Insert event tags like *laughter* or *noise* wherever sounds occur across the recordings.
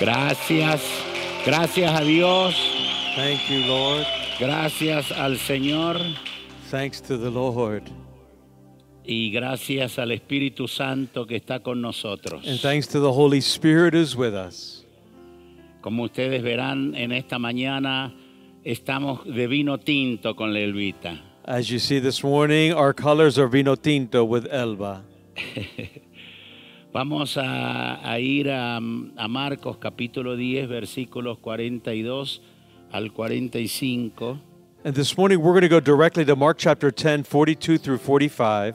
Gracias, gracias a Dios, Thank you, Lord. gracias al Señor Thanks to the Lord. y gracias al Espíritu Santo que está con nosotros. And thanks to the Holy Spirit who's with us. Como ustedes verán en esta mañana, estamos de vino tinto con la Elvita. As you see this morning, our colors are vino tinto with Elba. *laughs* Vamos a, a ir a, a Marcos capítulo 10, versículos 42 al 45. And this morning, we're going to go directly to Mark chapter 10, 42 through 45.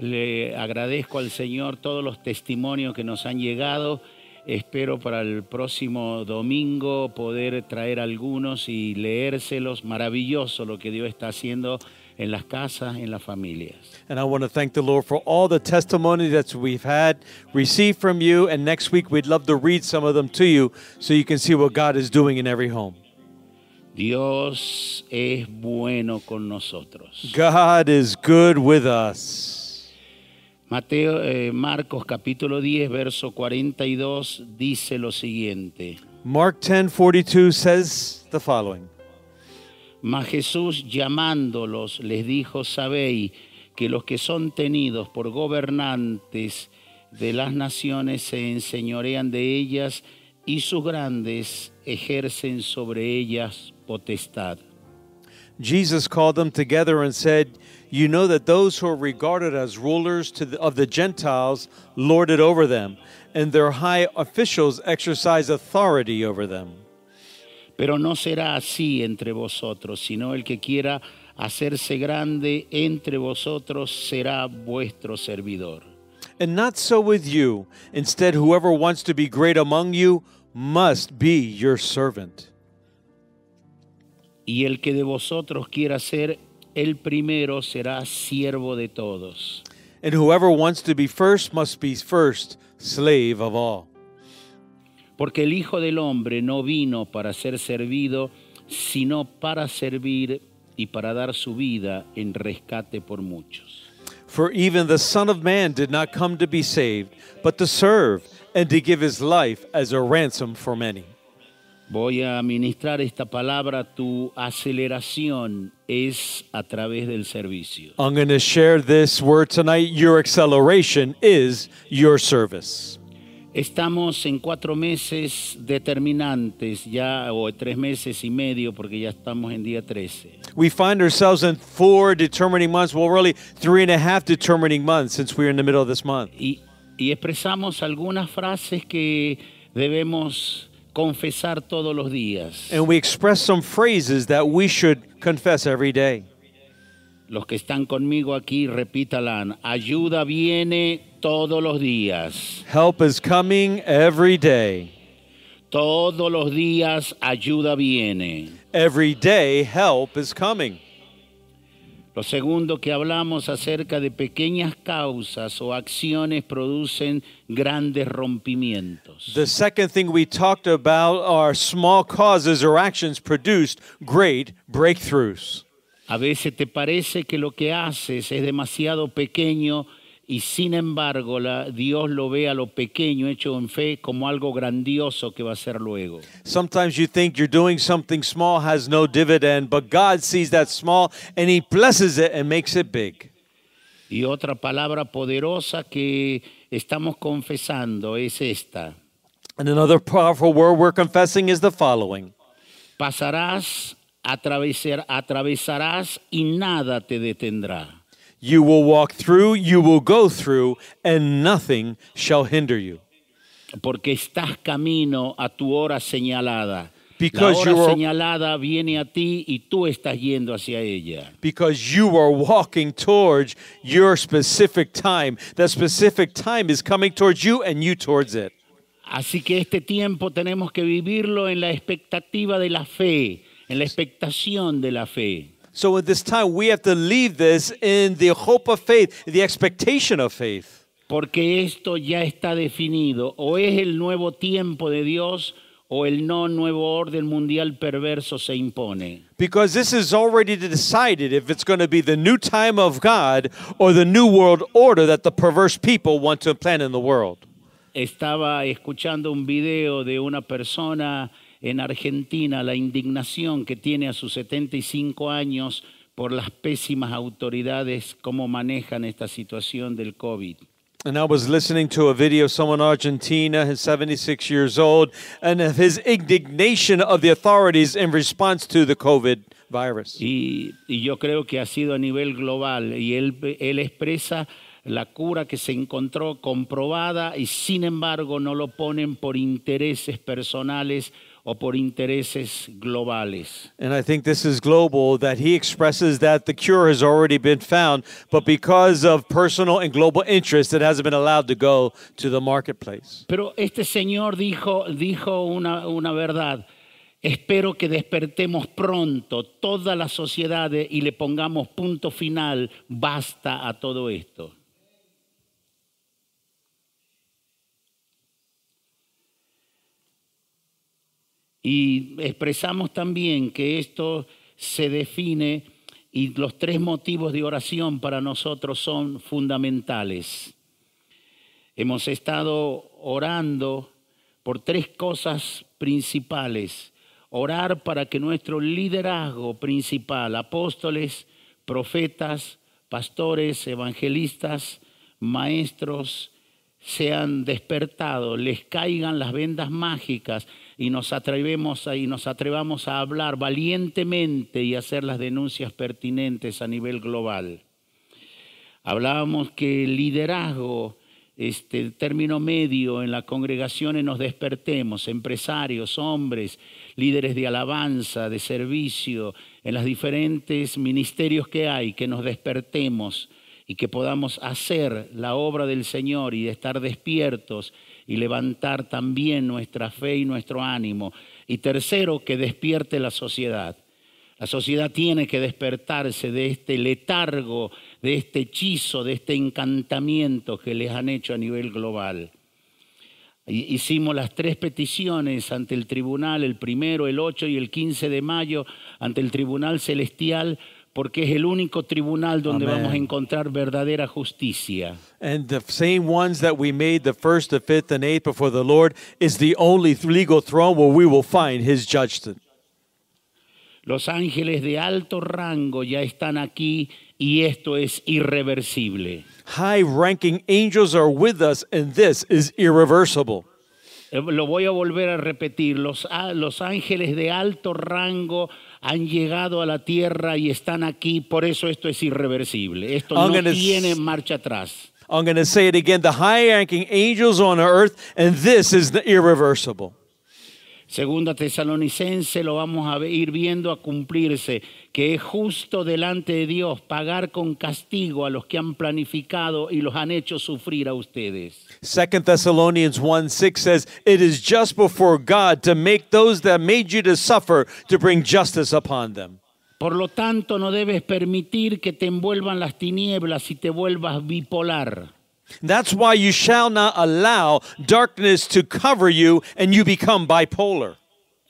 Le agradezco al Señor todos los testimonios que nos han llegado. Espero para el próximo domingo poder traer algunos y leérselos. Maravilloso lo que Dios está haciendo en las casas, en las familias. And I want to thank the Lord for all the testimony that we've had received from you. And next week, we'd love to read some of them to you so you can see what God is doing in every home. Dios es bueno con nosotros. God is good with us. Mateo, eh, Marcos capítulo 10, verso 42 dice lo siguiente. Mark 10, 42 says the following. Mas Jesús llamándolos les dijo, sabéis que los que son tenidos por gobernantes de las naciones se enseñorean de ellas y sus grandes ejercen sobre ellas potestad. Jesus called them together and said, You know that those who are regarded as rulers the, of the Gentiles lord it over them, and their high officials exercise authority over them. Pero no será así entre vosotros, sino el que quiera hacerse grande entre vosotros será vuestro servidor. And not so with you. Instead, whoever wants to be great among you must be your servant. Y el que de vosotros quiera ser el primero será siervo de todos. And whoever wants to be first must be first, slave of all. Porque el Hijo del Hombre no vino para ser servido, sino para servir y para dar su vida en rescate por muchos. For even the Son of Man did not come to be saved, but to serve and to give his life as a ransom for many. Voy a ministrar esta palabra, tu aceleración es a través del servicio. I'm going to share this word tonight. Your acceleration is your service. Estamos en cuatro meses determinantes ya, o tres meses y medio, porque ya estamos en día 13. We find ourselves in four determining months, well, really three and a half determining months since we're in the middle of this month. Y, y expresamos algunas frases que debemos confesar todos los días. And we express some phrases that we should confess every day. Los que están conmigo aquí, repítalan. Ayuda viene todos los días. Help is coming every day. Todos los días ayuda viene. Every day, help is coming. Lo segundo que hablamos acerca de pequeñas causas o acciones producen grandes rompimientos. The second thing we talked about are small causes or actions produced great breakthroughs. A veces te parece que lo que haces es demasiado pequeño y sin embargo la- Dios lo ve a lo pequeño hecho en fe como algo grandioso que va a ser luego. Sometimes you think you're doing something small has no dividend, but God sees that small and He blesses it and makes it big. Y otra palabra poderosa que estamos confesando es esta. And another powerful word we're confessing is the following Pasarás, atravesar- atravesarás y nada te detendrá. You will walk through, you will go through, and nothing shall hinder you. Porque estás camino a tu hora señalada. Because la hora you are- señalada viene a ti y tú estás yendo hacia ella. Because you are walking towards your specific time. That specific time is coming towards you and you towards it. Así que este tiempo tenemos que vivirlo en la expectativa de la fe, en la expectación de la fe. So at this time, we have to leave this in the hope of faith, the expectation of faith. Porque esto ya está definido. O es el nuevo tiempo de Dios o el no nuevo orden mundial perverso se impone. Because this is already decided if it's going to be the new time of God or the new world order that the perverse people want to implant in the world. Estaba escuchando un video de una persona en Argentina, la indignación que tiene a sus 75 años por las pésimas autoridades, cómo manejan esta situación del COVID. And I was listening to a video of someone in Argentina, he's 76 years old, and of his indignation of the authorities in response to the COVID virus. Y, y yo creo que ha sido a nivel global y él, él expresa la cura que se encontró comprobada y sin embargo no lo ponen por intereses personales o por intereses globales. And I think this is global that he expresses that the cure has already been found, but because of personal and global interest, it hasn't been allowed to go to the marketplace. Pero este señor dijo, dijo una, una verdad. Espero que despertemos pronto toda la sociedad y le pongamos punto final, basta a todo esto. Y expresamos también que esto se define y los tres motivos de oración para nosotros son fundamentales. Hemos estado orando por tres cosas principales. Orar para que nuestro liderazgo principal, apóstoles, profetas, pastores, evangelistas, maestros, sean despertados, les caigan las vendas mágicas y nos atrevemos a, y nos atrevamos a hablar valientemente y hacer las denuncias pertinentes a nivel global. Hablábamos que el liderazgo, este término medio en la congregación nos despertemos, empresarios, hombres, líderes de alabanza, de servicio, en los diferentes ministerios que hay, que nos despertemos y que podamos hacer la obra del Señor y estar despiertos y levantar también nuestra fe y nuestro ánimo. Y tercero, que despierte la sociedad. La sociedad tiene que despertarse de este letargo, de este hechizo, de este encantamiento que les han hecho a nivel global. Hicimos las tres peticiones ante el tribunal, el primero, el 8 y el 15 de mayo, ante el tribunal celestial, porque es el único tribunal donde Amén. vamos a encontrar verdadera justicia. And the same ones that we made the first, the fifth, and eighth before the Lord is the only legal throne where we will find his judgment. Los ángeles de alto rango ya están aquí y esto es irreversible. High ranking angels are with us, and this is irreversible. Eh, Lo voy a volver a repetir. Los, los ángeles de alto rango han llegado a la tierra y están aquí, por eso esto es irreversible. Esto I'm no tiene marcha atrás. I'm going to say it again the high ranking angels on earth, and this is the irreversible. Segunda Tesalonicense lo vamos a ir viendo a cumplirse, que es justo delante de Dios pagar con castigo a los que han planificado y los han hecho sufrir a ustedes. Second Thessalonians 1 6 says, It is just before God to make those that made you to suffer to bring justice upon them. Por lo tanto, no debes permitir que te envuelvan las tinieblas y te vuelvas bipolar. That's why you shall not allow darkness to cover you and you become bipolar.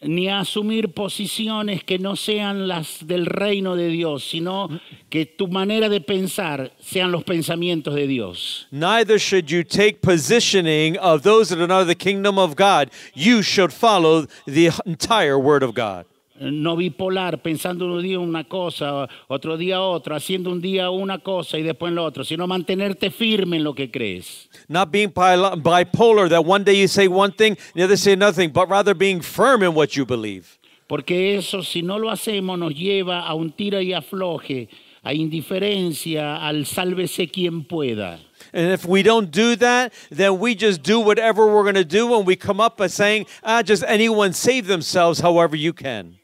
Ni a asumir posiciones que no sean las del reino de Dios, sino que tu manera de pensar sean los pensamientos de Dios. Neither should you take positioning of those that are not of the kingdom of God. You should follow the entire word of God. No bipolar, pensando un día una cosa, otro día otra, haciendo un día una cosa y después lo otro, sino mantenerte firme en lo que crees. Not being bipolar, that one day you say one thing, the other say nothing, but rather being firm in what you believe. Porque eso, si no lo hacemos, nos lleva a un tira y afloje, a indiferencia, al sálvese quien pueda. And if we don't do that, then we just do whatever we're going to do and we come up by saying, ah, just anyone save themselves however you can.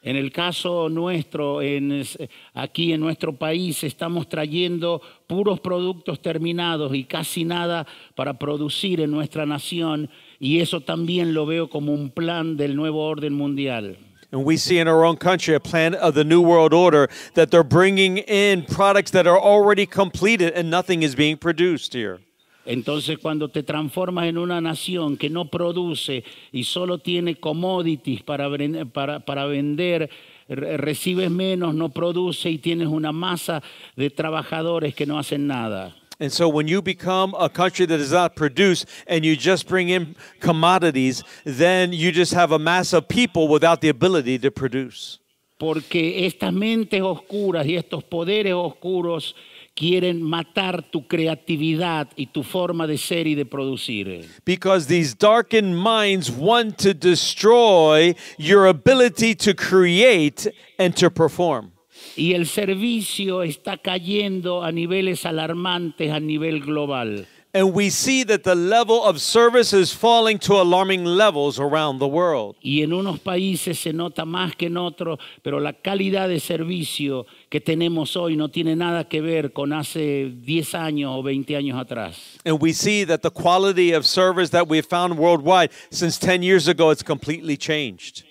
En el caso nuestro, en, aquí en nuestro país, estamos trayendo puros productos terminados y casi nada para producir en nuestra nación. Y eso también lo veo como un plan del nuevo orden mundial. And we see in our own country a plan of the New World Order that they're bringing in products that are already completed and nothing is being produced here. Entonces cuando te transformas en una nación que no produce y solo tiene commodities para, ven- para, para vender, re- recibes menos, no produce y tienes una masa de trabajadores que no hacen nada. And so when you become a country that does not produce and you just bring in commodities, then you just have a mass of people without the ability to produce. Porque estas mentes oscuras y estos poderes oscuros quieren matar tu creatividad y tu forma de ser y de producir. Because these darkened minds want to destroy your ability to create and to perform. Y el servicio está cayendo a niveles alarmantes a nivel global. And we see that the level of service is falling to alarming levels around the world. Y en unos países se nota más que en otros, pero la calidad de servicio que tenemos hoy no tiene nada que ver con hace 10 años o 20 años atrás. And we see that the quality of service that we've found worldwide since 10 years ago, it's completely changed.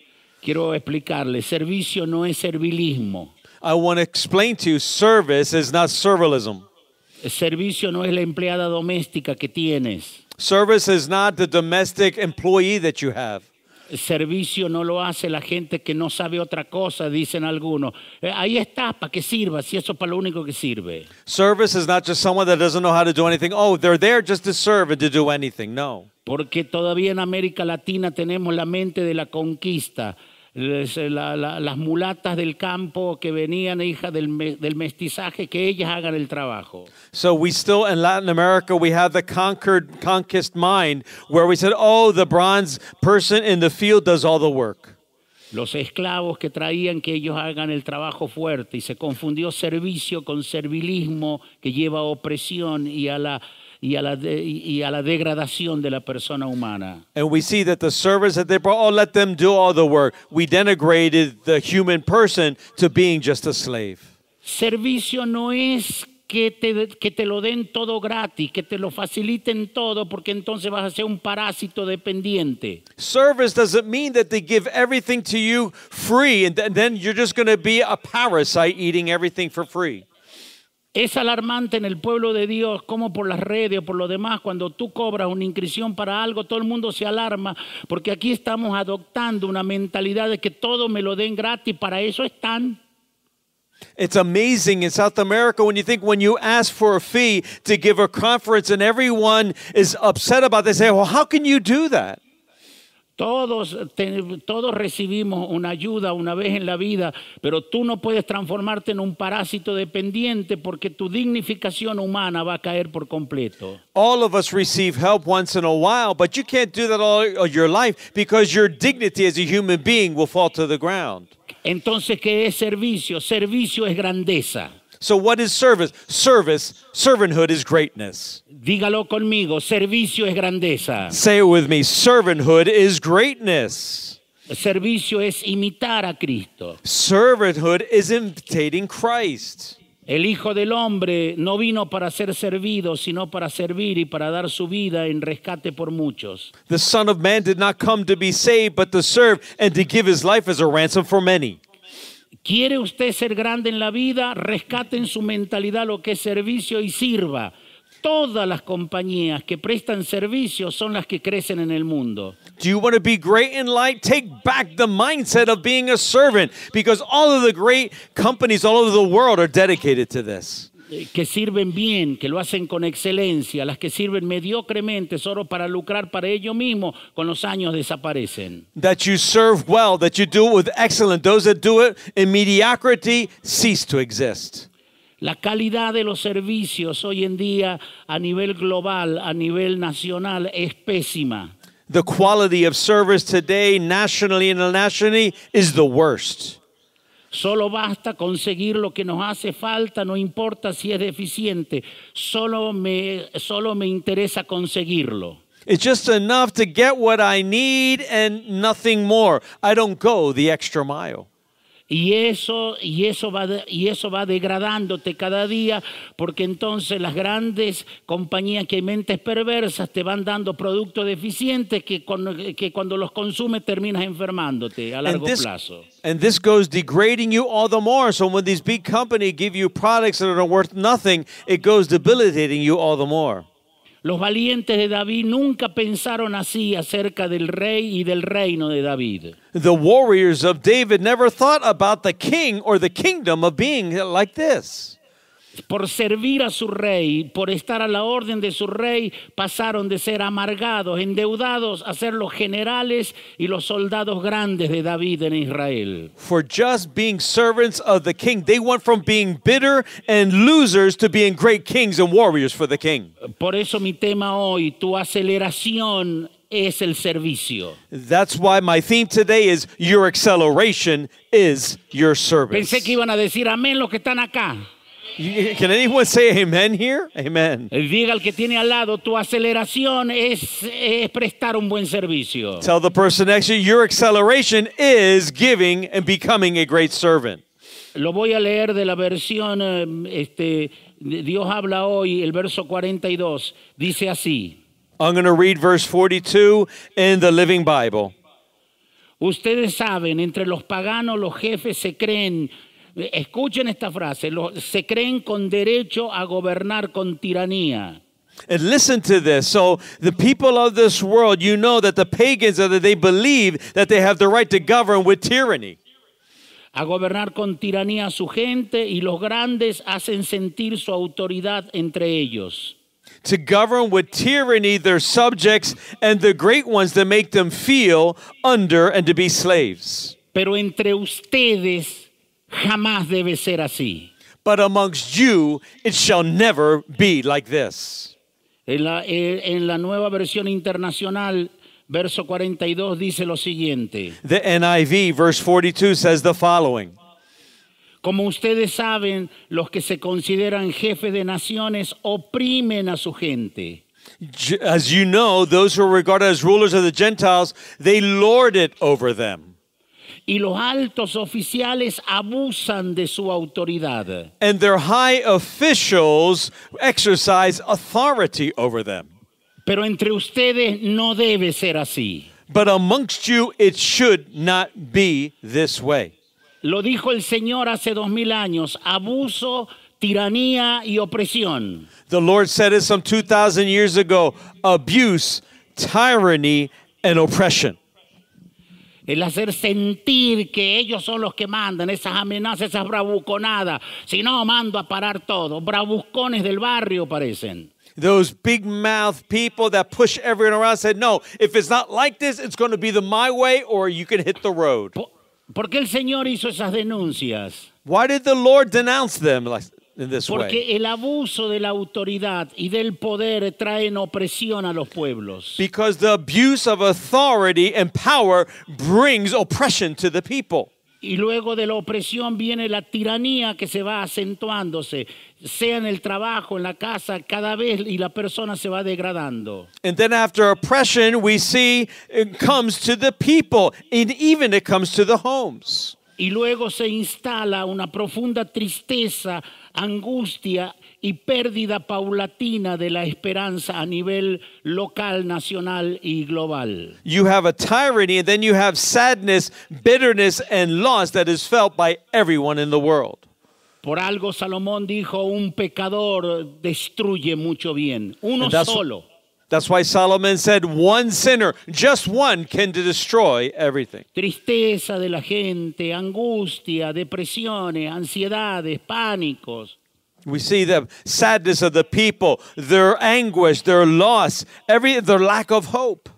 Quiero explicarle, servicio no es servilismo. I want to explain to you service is not servilism. Servicio no es la empleada doméstica que tienes. Service is not the domestic employee that you have. Servicio no lo hace la gente que no sabe otra cosa, dicen algunos. Eh, ahí está, para que sirva, si eso es para lo único que sirve. Service is not just someone that doesn't know how to do anything. Oh, they're there just to serve and to do anything. No. Porque todavía en América Latina tenemos la mente de la conquista. La- la- las mulatas del campo que venían hijas del, me- del mestizaje, que ellas hagan el trabajo. So we still in Latin America we have the conquered conquest mind where we said, "Oh, the bronze person in the field does all the work." Los esclavos que traían que ellos hagan el trabajo fuerte y se confundió servicio con servilismo que lleva a opresión y a la, y a la, de- y a la degradación de la persona humana. And we see that the service that they brought, oh, let them do all the work. We denigrated the human person to being just a slave. Servicio no es que te, que te lo den todo gratis, que te lo faciliten todo, porque entonces vas a ser un parásito dependiente. Service doesn't mean that they give everything to you free and then you're just going to be a parasite eating everything for free. Es alarmante en el pueblo de Dios, como por las redes o por lo demás, cuando tú cobras una inscripción para algo, todo el mundo se alarma, porque aquí estamos adoptando una mentalidad de que todo me lo den gratis, para eso están. It's amazing in South America when you think when you ask for a fee to give a conference and everyone is upset about it, they say, well, how can you do that? Todos, te- todos recibimos una ayuda una vez en la vida, pero tú no puedes transformarte en un parásito dependiente porque tu dignificación humana va a caer por completo. All of us receive help once in a while, but you can't do that all of your life because your dignity as a human being will fall to the ground. Entonces, ¿qué es servicio? Servicio es grandeza. So, what is service? Service, servanthood is greatness. Dígalo conmigo, servicio es grandeza. Say it with me servanthood is greatness. Servicio es imitar a Cristo. Servanthood is imitating Christ. El Hijo del Hombre no vino para ser servido, sino para servir y para dar su vida en rescate por muchos. The Son of Man did not come to be saved, but to serve and to give his life as a ransom for many. ¿Quiere usted ser grande en la vida? Rescate en su mentalidad lo que es servicio y sirva. Todas las compañías que prestan servicio son las que crecen en el mundo. Do you want to be great in life? Take back the mindset of being a servant because all of the great companies all over the world are dedicated to this. Eh, Que sirven bien, que lo hacen con excelencia. Las que sirven mediocremente solo para lucrar para ellos mismos, con los años desaparecen. That you serve well, that you do it with excellence. Those that do it in mediocrity cease to exist. La calidad de los servicios hoy en día a nivel global, a nivel nacional, es pésima. The quality of service today, nationally and internationally, is the worst. Solo basta conseguir lo que nos hace falta, no importa si es deficiente, solo me, solo me interesa conseguirlo. It's just enough to get what I need and nothing more. I don't go the extra mile. Y eso, y, eso va de- y eso va degradándote cada día, porque entonces las grandes compañías que hay mentes perversas te van dando productos deficientes que, con- que cuando los consumes terminas enfermándote a largo this, plazo. and this goes degrading you all the more. So when these big companies give you products that are worth nothing, it goes debilitating you all the more. Los valientes de David nunca pensaron así acerca del rey y del reino de David. The warriors of David never thought about the king or the kingdom of being like this. Por servir a su rey, por estar a la orden de su rey, pasaron de ser amargados, endeudados, a ser los generales y los soldados grandes de David en Israel. For just being servants of the king, they went from being bitter and losers to being great kings and warriors for the king. Por eso mi tema hoy, tu aceleración es el servicio. That's why my theme today is your acceleration is your service. Pensé que iban a decir amén los que están acá. Can anyone say amen here? Amen. Diga al que tiene al lado, tu aceleración es, es prestar un buen servicio. Tell the person next to you, your acceleration is giving and becoming a great servant. Lo voy a leer de la versión, eh, este, Dios habla hoy, el verso 42, dice así. I'm going to read verse 42 in the Living Bible. Ustedes saben, entre los paganos los jefes se creen, eh, escuchen esta frase, lo- se creen con derecho a gobernar con tiranía. And listen to this. So, the people of this world, you know that the pagans are that they believe that they have the right to govern with tyranny. A gobernar con tiranía a su gente y los grandes hacen sentir su autoridad entre ellos. To govern with tyranny their subjects and the great ones that make them feel under and to be slaves. Pero entre ustedes jamás debe ser así. But amongst you, it shall never be like this. En la, eh, en la nueva versión internacional, verso 42 dice lo siguiente. The NIV, verse 42, says the following Como ustedes saben, los que se consideran jefes de naciones oprimen a su gente. As you know, those who are regarded as rulers of the Gentiles, they lord it over them. Y los altos oficiales abusan de su autoridad. And their high officials exercise authority over them. Pero entre ustedes no debe ser así. But amongst you, it should not be this way. Lo dijo el Señor hace dos mil años, abuso, tiranía y opresión. The Lord said it some 2,000 years ago abuse, tyranny, and oppression. El hacer sentir que ellos son los que mandan, esas amenazas, esas bravuconadas. Si no, mando a parar todo. Bravucones del barrio parecen. Those big mouth people that push everyone around said, No, if it's not like this, it's going to be the my way or you can hit the road. Po- ¿Por qué el Señor hizo esas denuncias? Why did the Lord denounce them Porque el abuso de la autoridad y del poder traen opresión a los pueblos. Because the abuse of authority and power brings oppression to the people. Y luego de la opresión viene la tiranía que se va acentuándose, sea en el trabajo, en la casa, cada vez y la persona se va degradando. And then after oppression, we see it comes to the people, and even it comes to the homes. Y luego se instala una profunda tristeza, angustia y pérdida paulatina de la esperanza a nivel local, nacional y global. You have a tyranny, and then you have sadness, bitterness, and loss that is felt by everyone in the world. Por algo Salomón dijo, un pecador destruye mucho bien, uno solo. That's why Solomon said, one sinner, just one, can destroy everything. Tristeza de la gente, angustia, depresiones, ansiedades, pánicos. We see the sadness of the people, their anguish, their loss, every their lack of hope.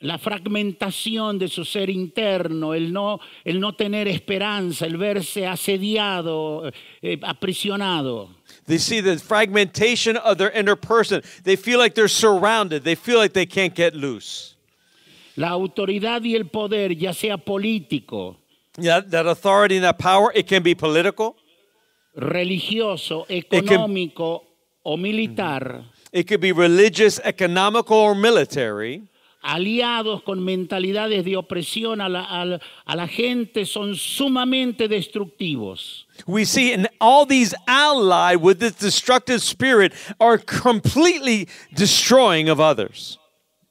La fragmentación de su ser interno, el no, el no tener esperanza, el verse asediado, eh, aprisionado. They see the fragmentation of their inner person. They feel like they're surrounded. They feel like they can't get loose. La autoridad y el poder, ya sea político, Yeah, that authority and that power, it can be political, religioso, económico o militar, it could be religious, economical, or military. Aliados con mentalidades de opresión a la, a la- a la gente son sumamente destructivos. We see and all these allied with this destructive spirit are completely destroying of others.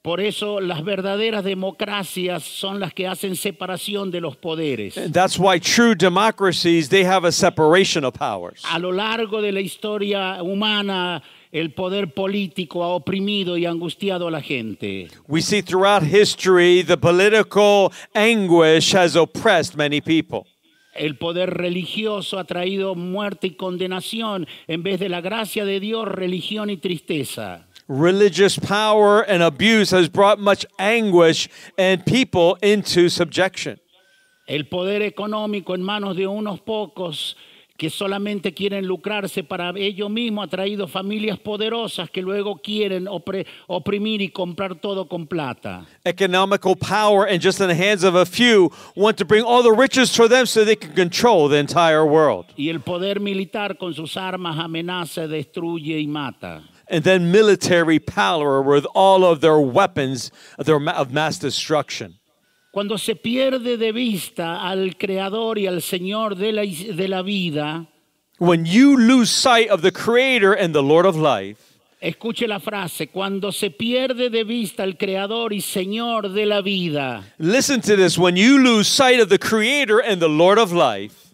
Por eso las verdaderas democracias son las que hacen separación de los poderes. That's why true democracies they have a separation of powers. A lo largo de la historia humana, el poder político ha oprimido y angustiado a la gente. We see throughout history the political anguish has oppressed many people. El poder religioso ha traído muerte y condenación en vez de la gracia de Dios, religión y tristeza. Religious power and abuse has brought much anguish and people into subjection. El poder económico en manos de unos pocos que solamente quieren lucrarse para ellos mismos ha traído familias poderosas que luego quieren opre- oprimir y comprar todo con plata. Economical power and just in the hands of a few want to bring all the riches for them so they can control the entire world. Y el poder militar con sus armas amenaza, destruye y mata. And then military power with all of their weapons of their of mass destruction. Cuando se pierde de vista al Creador y al Señor de la, de la vida, When you lose sight of the Creator and the Lord of life, escuche la frase, cuando se pierde de vista al Creador y Señor de la vida, listen to this. When you lose sight of the Creator and the Lord of life,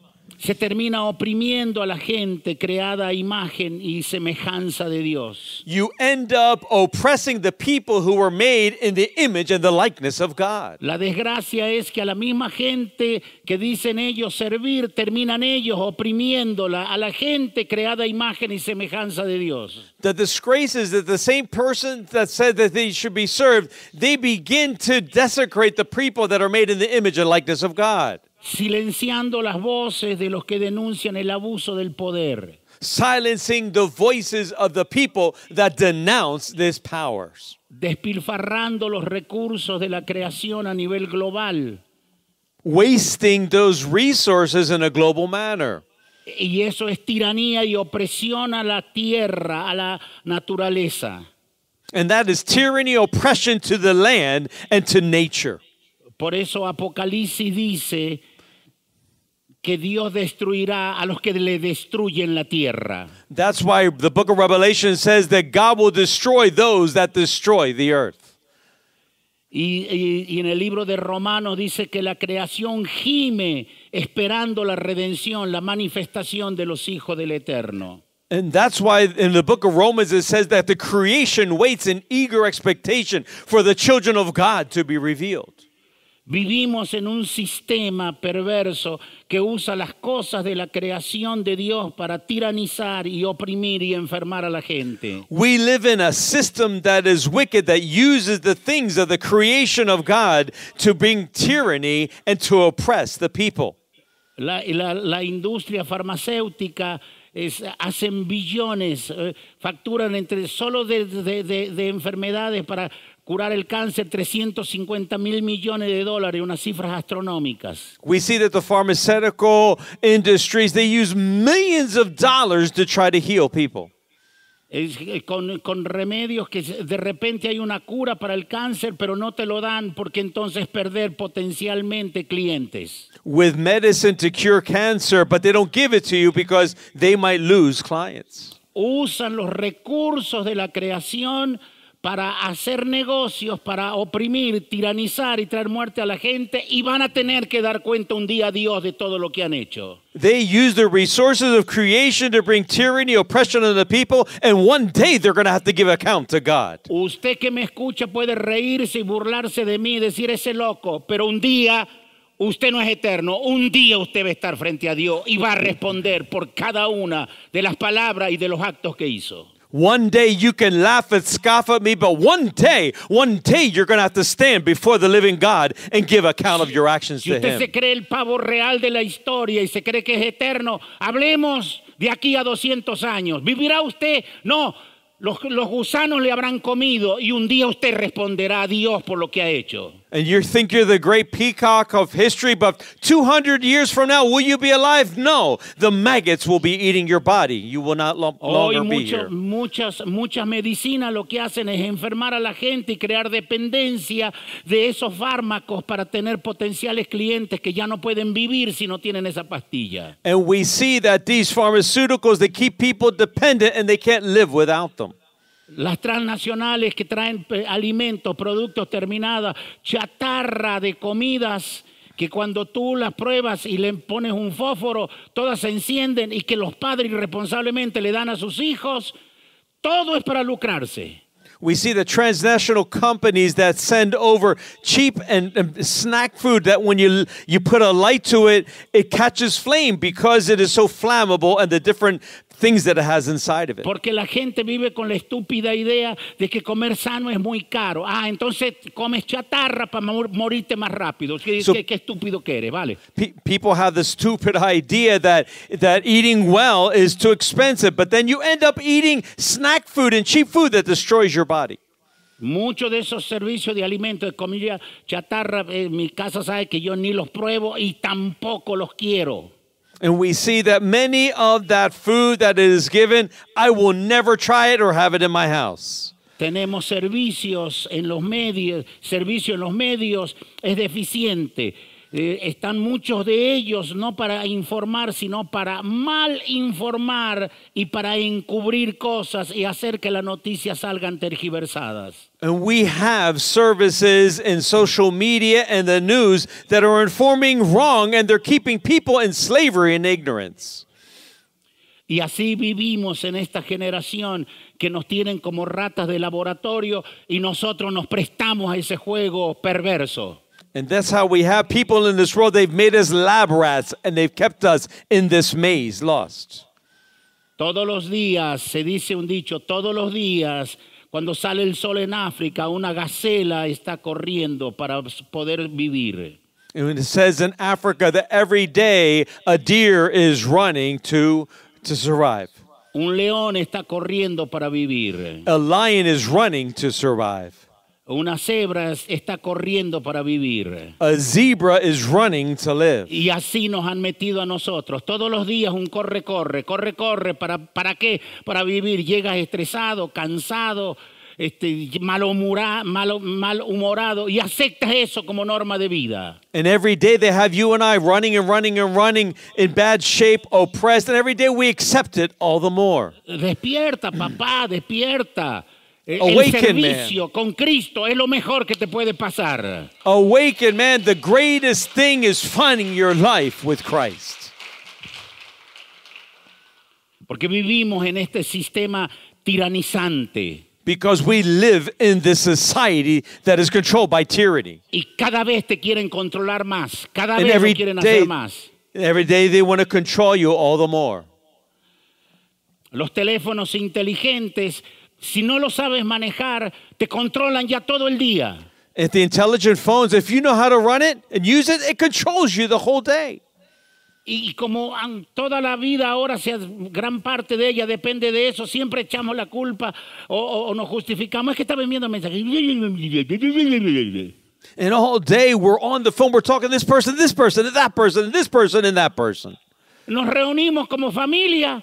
se termina oprimiendo a la gente creada a imagen y semejanza de Dios. you end up oppressing the people who were made in the image and the likeness of God. La desgracia es que a la misma gente que dicen ellos servir, terminan ellos oprimiéndola a la gente creada a imagen y semejanza de Dios. The disgrace is that the same person that said that they should be served, they begin to desecrate the people that are made in the image and likeness of God, silenciando las voces de los que denuncian el abuso del poder. silencing the voices of the people that denounce these powers, despilfarrando los recursos de la creación a nivel global. wasting those resources in a global manner. Y eso es tiranía y opresión a la tierra, a la naturaleza. And that is tyranny, oppression to the land and to nature. Por eso Apocalipsis dice que Dios destruirá a los que le destruyen la tierra. That's why the book of Revelation says that God will destroy those that destroy the earth. Y, y- y en el libro de Romanos dice que la creación gime esperando la redención, la manifestación de los hijos del Eterno. And that's why in the book of Romans it says that the creation waits in eager expectation for the children of God to be revealed. Vivimos en un sistema perverso que usa las cosas de la creación de Dios para tiranizar y oprimir y enfermar a la gente. We live in a system that is wicked that uses the things of the creation of God to bring tyranny and to oppress the people. La, la- la industria farmacéutica es- hacen billones, eh, facturan entre solo de, de- de- de enfermedades para curar el cáncer 350 mil millones de dólares, unas cifras astronómicas. We see that the pharmaceutical industries they use millions of dollars to try to heal people. Con, con remedios que de repente hay una cura para el cáncer, pero no te lo dan porque entonces perder potencialmente clientes. with medicine to cure cancer, but they don't give it to you because they might lose clients. Usan los recursos de la creación para hacer negocios, para oprimir, tiranizar y traer muerte a la gente y van a tener que dar cuenta un día a Dios de todo lo que han hecho. They use the resources of creation to bring tyranny, oppression on the people, and one day they're going to have to give account to God. Usted que me escucha puede reírse y burlarse de mí, decir ese loco, pero un día usted no es eterno, un día usted va a estar frente a Dios y va a responder por cada una de las palabras y de los actos que hizo. One day you can laugh and scoff at me, but one day, one day you're going to have to stand before the living God and give account of your actions Si to usted se Him. cree el pavo real de la historia y se cree que es eterno, hablemos de aquí a 200 años. ¿Vivirá usted? No. Los, los gusanos le habrán comido y un día usted responderá a Dios por lo que ha hecho. And you think you're the great peacock of history, but 200 years from now, will you be alive? No. The maggots will be eating your body. You will not lo- Hoy longer be mucho- here. muchas, muchas medicinas lo que hacen es enfermar a la gente y crear dependencia de esos fármacos para tener potenciales clientes que ya no pueden vivir si no tienen esa pastilla. And we see that these pharmaceuticals, they keep people dependent and they can't live without them. Las transnacionales que traen eh, alimentos, productos terminados, chatarra de comidas que cuando tú las pruebas y le pones un fósforo, todas se encienden y que los padres irresponsablemente le dan a sus hijos, todo es para lucrarse. We see the transnational companies that send over cheap and, and snack food that when you you put a light to it, it catches flame because it is so flammable and the different things that it has inside of it. Porque la gente vive con la estúpida idea de que comer sano es muy caro. Ah, entonces comes chatarra para mor- morirte más rápido. ¿Qué, So- qué- qué estúpido que eres, ¿vale? Pe- people have the stupid idea that that eating well is too expensive, but then you end up eating snack food and cheap food that destroys your body. Muchos de esos servicios de alimentos, de comida chatarra, en mi casa sabe que yo ni los pruebo y tampoco los quiero. And we see that many of that food that is given, I will never try it or have it in my house. Tenemos servicios en los medios, servicio en los medios es deficiente. Eh, están muchos de ellos no para informar, sino para mal informar y para encubrir cosas y hacer que las noticias salgan tergiversadas. And we have services in social media and the news that are informing wrong and they're keeping people in slavery and ignorance. Y así vivimos en esta generación que nos tienen como ratas de laboratorio y nosotros nos prestamos a ese juego perverso. And that's how we have people in this world. They've made us lab rats and they've kept us in this maze, lost. Todos los días, se dice un dicho, todos los días, cuando sale el sol en África, una gacela está corriendo para poder vivir. And it says in Africa that every day a deer is running to, to survive. Un león está corriendo para vivir. A lion is running to survive. Una cebra es- está corriendo para vivir. A zebra is running to live. Y así nos han metido a nosotros. Todos los días un corre, corre, corre, corre. ¿Para, para qué? Para vivir. Llegas estresado, cansado, este, malhumora- malo- malhumorado y aceptas eso como norma de vida. And every day they have you and I running and running and running in bad shape, oppressed, and every day we accept it all the more. Despierta, papá, despierta. El Awaken, servicio con Cristo es lo mejor que te puede pasar. Awaken, man. The greatest thing is finding your life with Christ. Porque vivimos en este sistema tiranizante. Because we live in this society that is controlled by tyranny. Y cada vez te quieren controlar más. Cada And vez every lo quieren day, hacer más. every day they want to control you all the more. Los teléfonos inteligentes, si no lo sabes manejar, te controlan ya todo el día. If the intelligent phones, if you know how to run it and use it, it controls you the whole day. Y como toda la vida ahora, sea, gran parte de ella depende de eso, siempre echamos la culpa o, o- o nos justificamos. Es que estaba enviando mensajes. And all day we're on the phone, we're talking to this person, this person, and that person, and this person, and that person. Nos reunimos como familia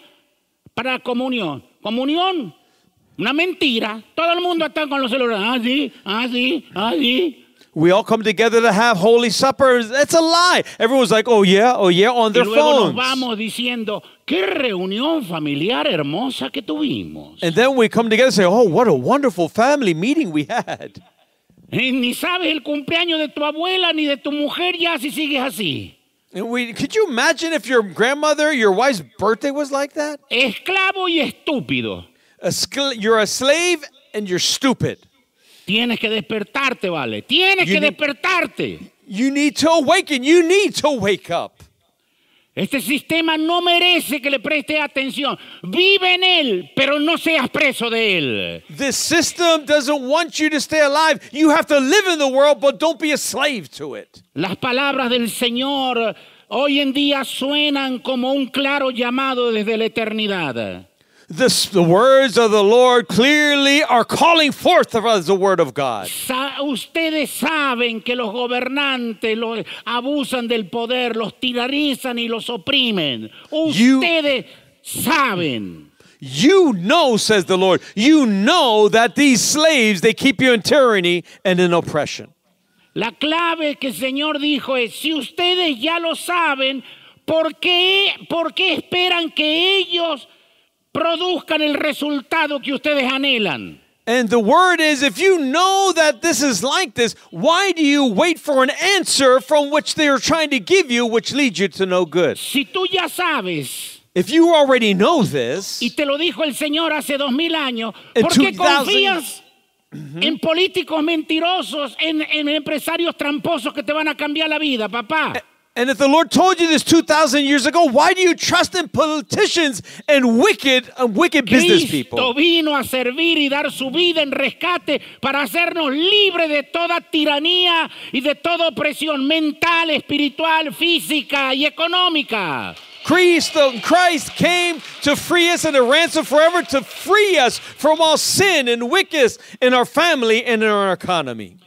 para comunión. Comunión, una mentira. Todo el mundo está con los celulares. Ah, sí, ah, sí, ah, sí. We all come together to have Holy Supper. That's a lie. Everyone's like, oh yeah, oh yeah, on Y their luego nos phones. vamos diciendo, qué reunión familiar hermosa que tuvimos. And then we come together and say, oh, what a wonderful family meeting we had. Y ni sabes el cumpleaños de tu abuela ni de tu mujer ya si sigues así. And we could you imagine if your grandmother, your wife's birthday was like that? Esclavo y estúpido. A you're a slave and you're stupid. Tienes que despertarte, vale. Tienes You que need- despertarte. You need to awaken. You need to wake up. Este sistema no merece que le preste atención. Vive en él, pero no seas preso de él. This system doesn't want you to stay alive. You have to live in the world, but don't be a slave to it. Las palabras del Señor hoy en día suenan como un claro llamado desde la eternidad. This, the words of the Lord clearly are calling forth as the word of God. Ustedes saben que los gobernantes los abusan del poder, los tiranizan y los oprimen. You- saben. You know, says the Lord, you know that these slaves, they keep you in tyranny and in oppression. La clave que el Señor dijo es, si ustedes ya lo saben, ¿por qué, por qué esperan que ellos produzcan el resultado que ustedes anhelan? And the word is if you know that this is like this, why do you wait for an answer from which they are trying to give you, which leads you to no good? Si tú ya sabes, If you already know this, y te lo dijo el Señor hace dos mil años, ¿por qué 2000 confías en políticos mentirosos, en, en empresarios tramposos que te van a cambiar la vida, papá? And if the Lord told you this 2,000 years ago, why do you trust in politicians and wicked, uh, wicked business people? Cristo vino a servir y dar su vida en rescate para hacernos libres de toda tiranía y de toda opresión mental, espiritual, física y económica. Christ, Christ came to free us and to ransom forever, to free us from all sin and wickedness in our family and in our economy.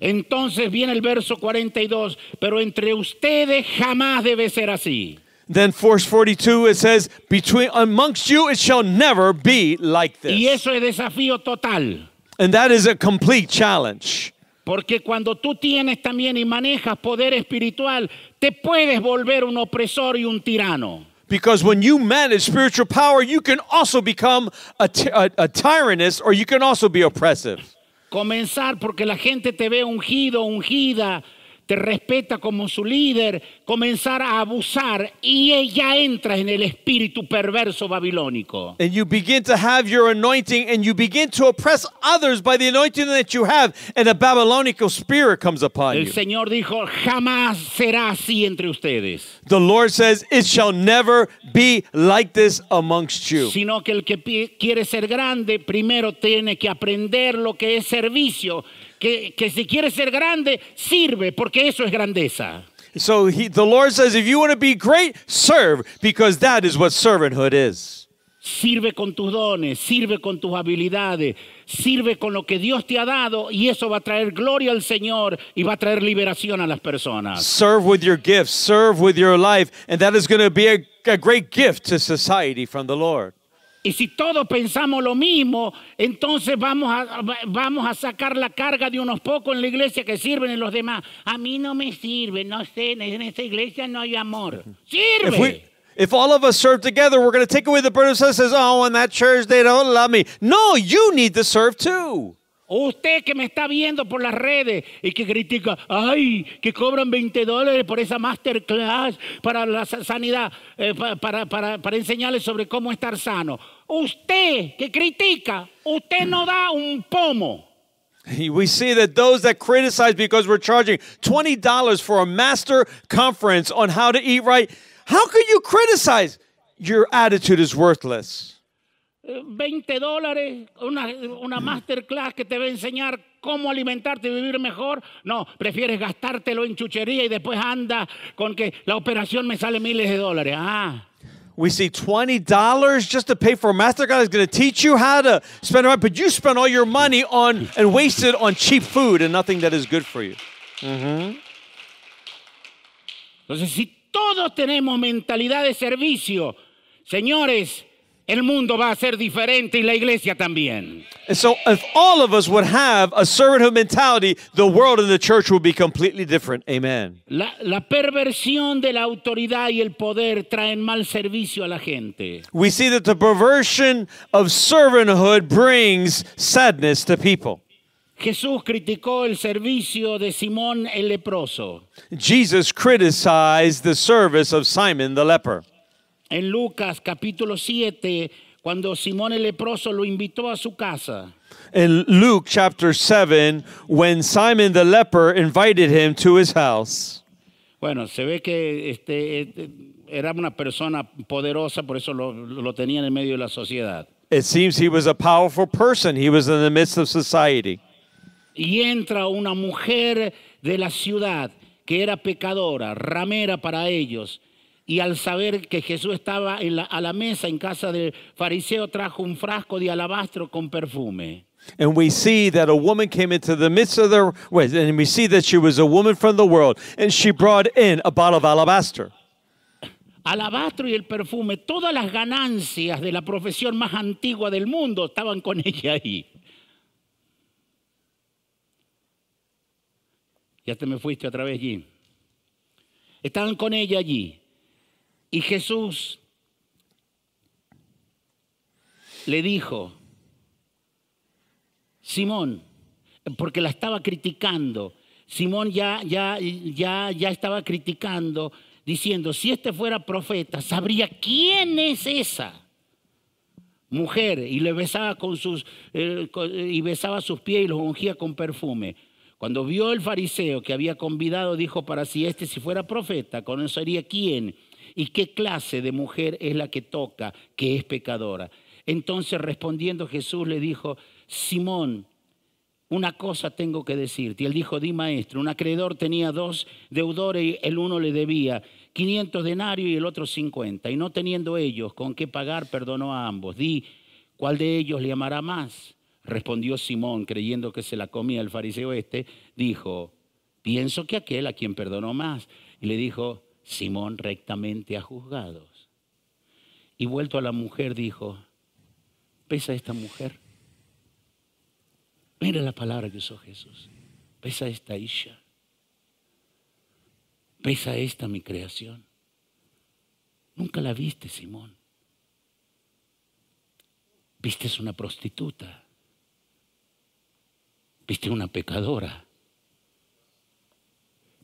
Entonces viene el verso 42, pero entre ustedes jamás debe ser así. Then verse 42 it says, Between amongst you it shall never be like Y this. eso es desafío total. And that is a complete challenge. Porque cuando tú tienes también y manejas poder espiritual, te puedes volver un opresor y un tirano. Because when you manage spiritual power, you can also become a, a, a tyrannous or you can also be oppressive. Comenzar porque la gente te ve ungido, ungida, te respeta como su líder, comenzar a abusar y ya entras en el espíritu perverso babilónico. And you begin to have your anointing and you begin to oppress others by the anointing that you have, and a Babylonical spirit comes upon El you. Señor dijo, jamás será así entre ustedes, The Lord says, It shall never be like this amongst you. sino que el que quiere ser grande primero tiene que aprender lo que es servicio, que, que si quiere ser grande, sirve, porque eso es grandeza. So he, the Lord says, If you want to be great, serve, because that is what servanthood is. Sirve con tus dones, sirve con tus habilidades, sirve con lo que Dios te ha dado y eso va a traer gloria al Señor y va a traer liberación a las personas. Serve with your gifts, serve with your life, and that is going to be a, a great gift to society from the Lord. Y si todos pensamos lo mismo, entonces vamos a, va- vamos a sacar la carga de unos pocos en la iglesia que sirven en los demás. A mí no me sirve, no sé, en esta iglesia no hay amor. If we, Sirve. if all of us serve together, we're going to take away the burden that says, "Oh, in that church they don't love me." No, you need to serve too. Usted que me está viendo por las redes y que critica, ay, que cobran 20 dólares por esa masterclass para la sa- sanidad, eh, pa- para, para, para enseñarles sobre cómo estar sano. Usted que critica, usted no da un pomo. We see that those that criticize because we're charging $20 for a master conference on how to eat right, how could you criticize? Your attitude is worthless. Eh, 20 dólares, una, una masterclass que te va a enseñar cómo alimentarte y vivir mejor. No, prefieres gastártelo en chuchería y después anda con que la operación me sale miles de dólares. Ah. We see $20 just to pay for a master class is going to teach you how to spend it right, but you spend all your money on and waste it on cheap food and nothing that is good for you. Entonces, si todos tenemos mentalidad de servicio, señores, el mundo va a ser diferente y la iglesia también. And so, if all of us would have a servanthood mentality, the world and the church will be completely different. Amen. La, la perversión de la autoridad y el poder traen mal servicio a la gente. We see that the perversion of servanthood brings sadness to people. Jesús criticó el servicio de Simón el leproso. Jesus criticized the service of Simon the leper. En Lucas capítulo 7, cuando Simón el leproso lo invitó a su casa. In Luke chapter 7, when Simon the leper invited him to his house, Bueno, se ve que este, este, era una persona poderosa, por eso lo, lo tenía en medio de la sociedad. it seems he was a powerful person. He was in the midst of society. Y entra una mujer de la ciudad que era pecadora, ramera para ellos, y al saber que Jesús estaba en la- a la mesa en casa del fariseo, trajo un frasco de alabastro con perfume. And we see that a woman came into the midst of the wait, and we see that she was a woman from the world, and she brought in a bottle of alabaster. Alabastro y el perfume, todas las ganancias de la profesión más antigua del mundo estaban con *laughs* ella ahí. Ya te me fuiste otra vez allí. Estaban con ella allí. Y Jesús le dijo, Simón, porque la estaba criticando. Simón ya, ya, ya, ya estaba criticando, diciendo, si este fuera profeta, sabría quién es esa mujer. Y le besaba con sus, eh, y besaba sus pies y los ungía con perfume. Cuando vio el fariseo que había convidado, dijo para sí, este si fuera profeta, conocería quién y qué clase de mujer es la que toca, que es pecadora. Entonces respondiendo Jesús le dijo, Simón, una cosa tengo que decirte. Y él dijo, di maestro, un acreedor tenía dos deudores y el uno le debía 500 denarios y el otro 50. Y no teniendo ellos con qué pagar, perdonó a ambos. Di, ¿cuál de ellos le amará más? Respondió Simón, creyendo que se la comía el fariseo este, dijo, pienso que aquel a quien perdonó más. Y le dijo, Simón rectamente ha juzgado. Y vuelto a la mujer, dijo, ¿pesa esta mujer? Mira la palabra que usó Jesús. Pesa esta Isha. Pesa esta mi creación. Nunca la viste, Simón. Viste una prostituta. Viste una pecadora.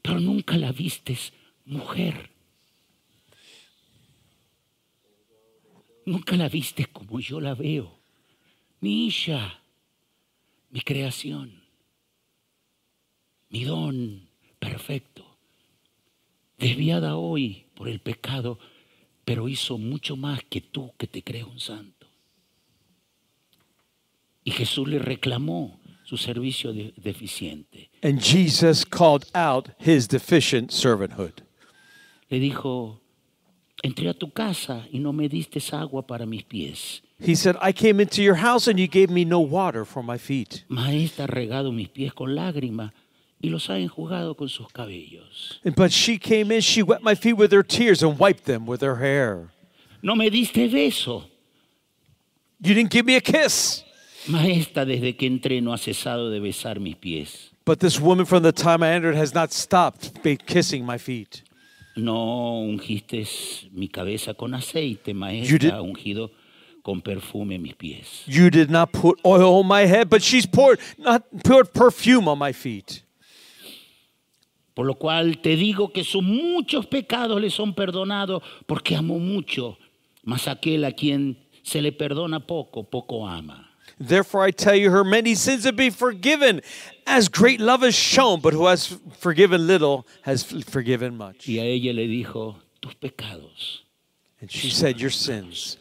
Pero nunca la vistes mujer. Nunca la vistes como yo la veo. Mi Isha mi creación, mi don perfecto, desviada hoy por el pecado, pero hizo mucho más que tú que te crees un santo. Y Jesús le reclamó su servicio de- deficiente. And Jesus called out his deficient servanthood. Le dijo, entré a tu casa y no me diste agua para mis pies. He said, I came into your house and you gave me no water for my feet. Maestra ha regado mis pies con lágrimas y los ha enjugado con sus cabellos. But she came in, she wet my feet with her tears and wiped them with her hair. No me diste beso. You didn't give me a kiss. Maestra, desde que entré no ha cesado de besar mis pies. But this woman from the time I entered has not stopped kissing my feet. No ungiste mi cabeza con aceite, maestra, ungido con perfume mis pies. You did not put oil on my head, but she's poured not poured perfume on my feet. Por lo cual te digo que sus muchos pecados le son perdonados porque amó mucho, mas aquel a quien se le perdona poco, poco ama. Therefore I tell you, her many sins have been forgiven, as great love is shown, but who has forgiven little has forgiven much. Y a ella le dijo, tus pecados. And she said, Your sins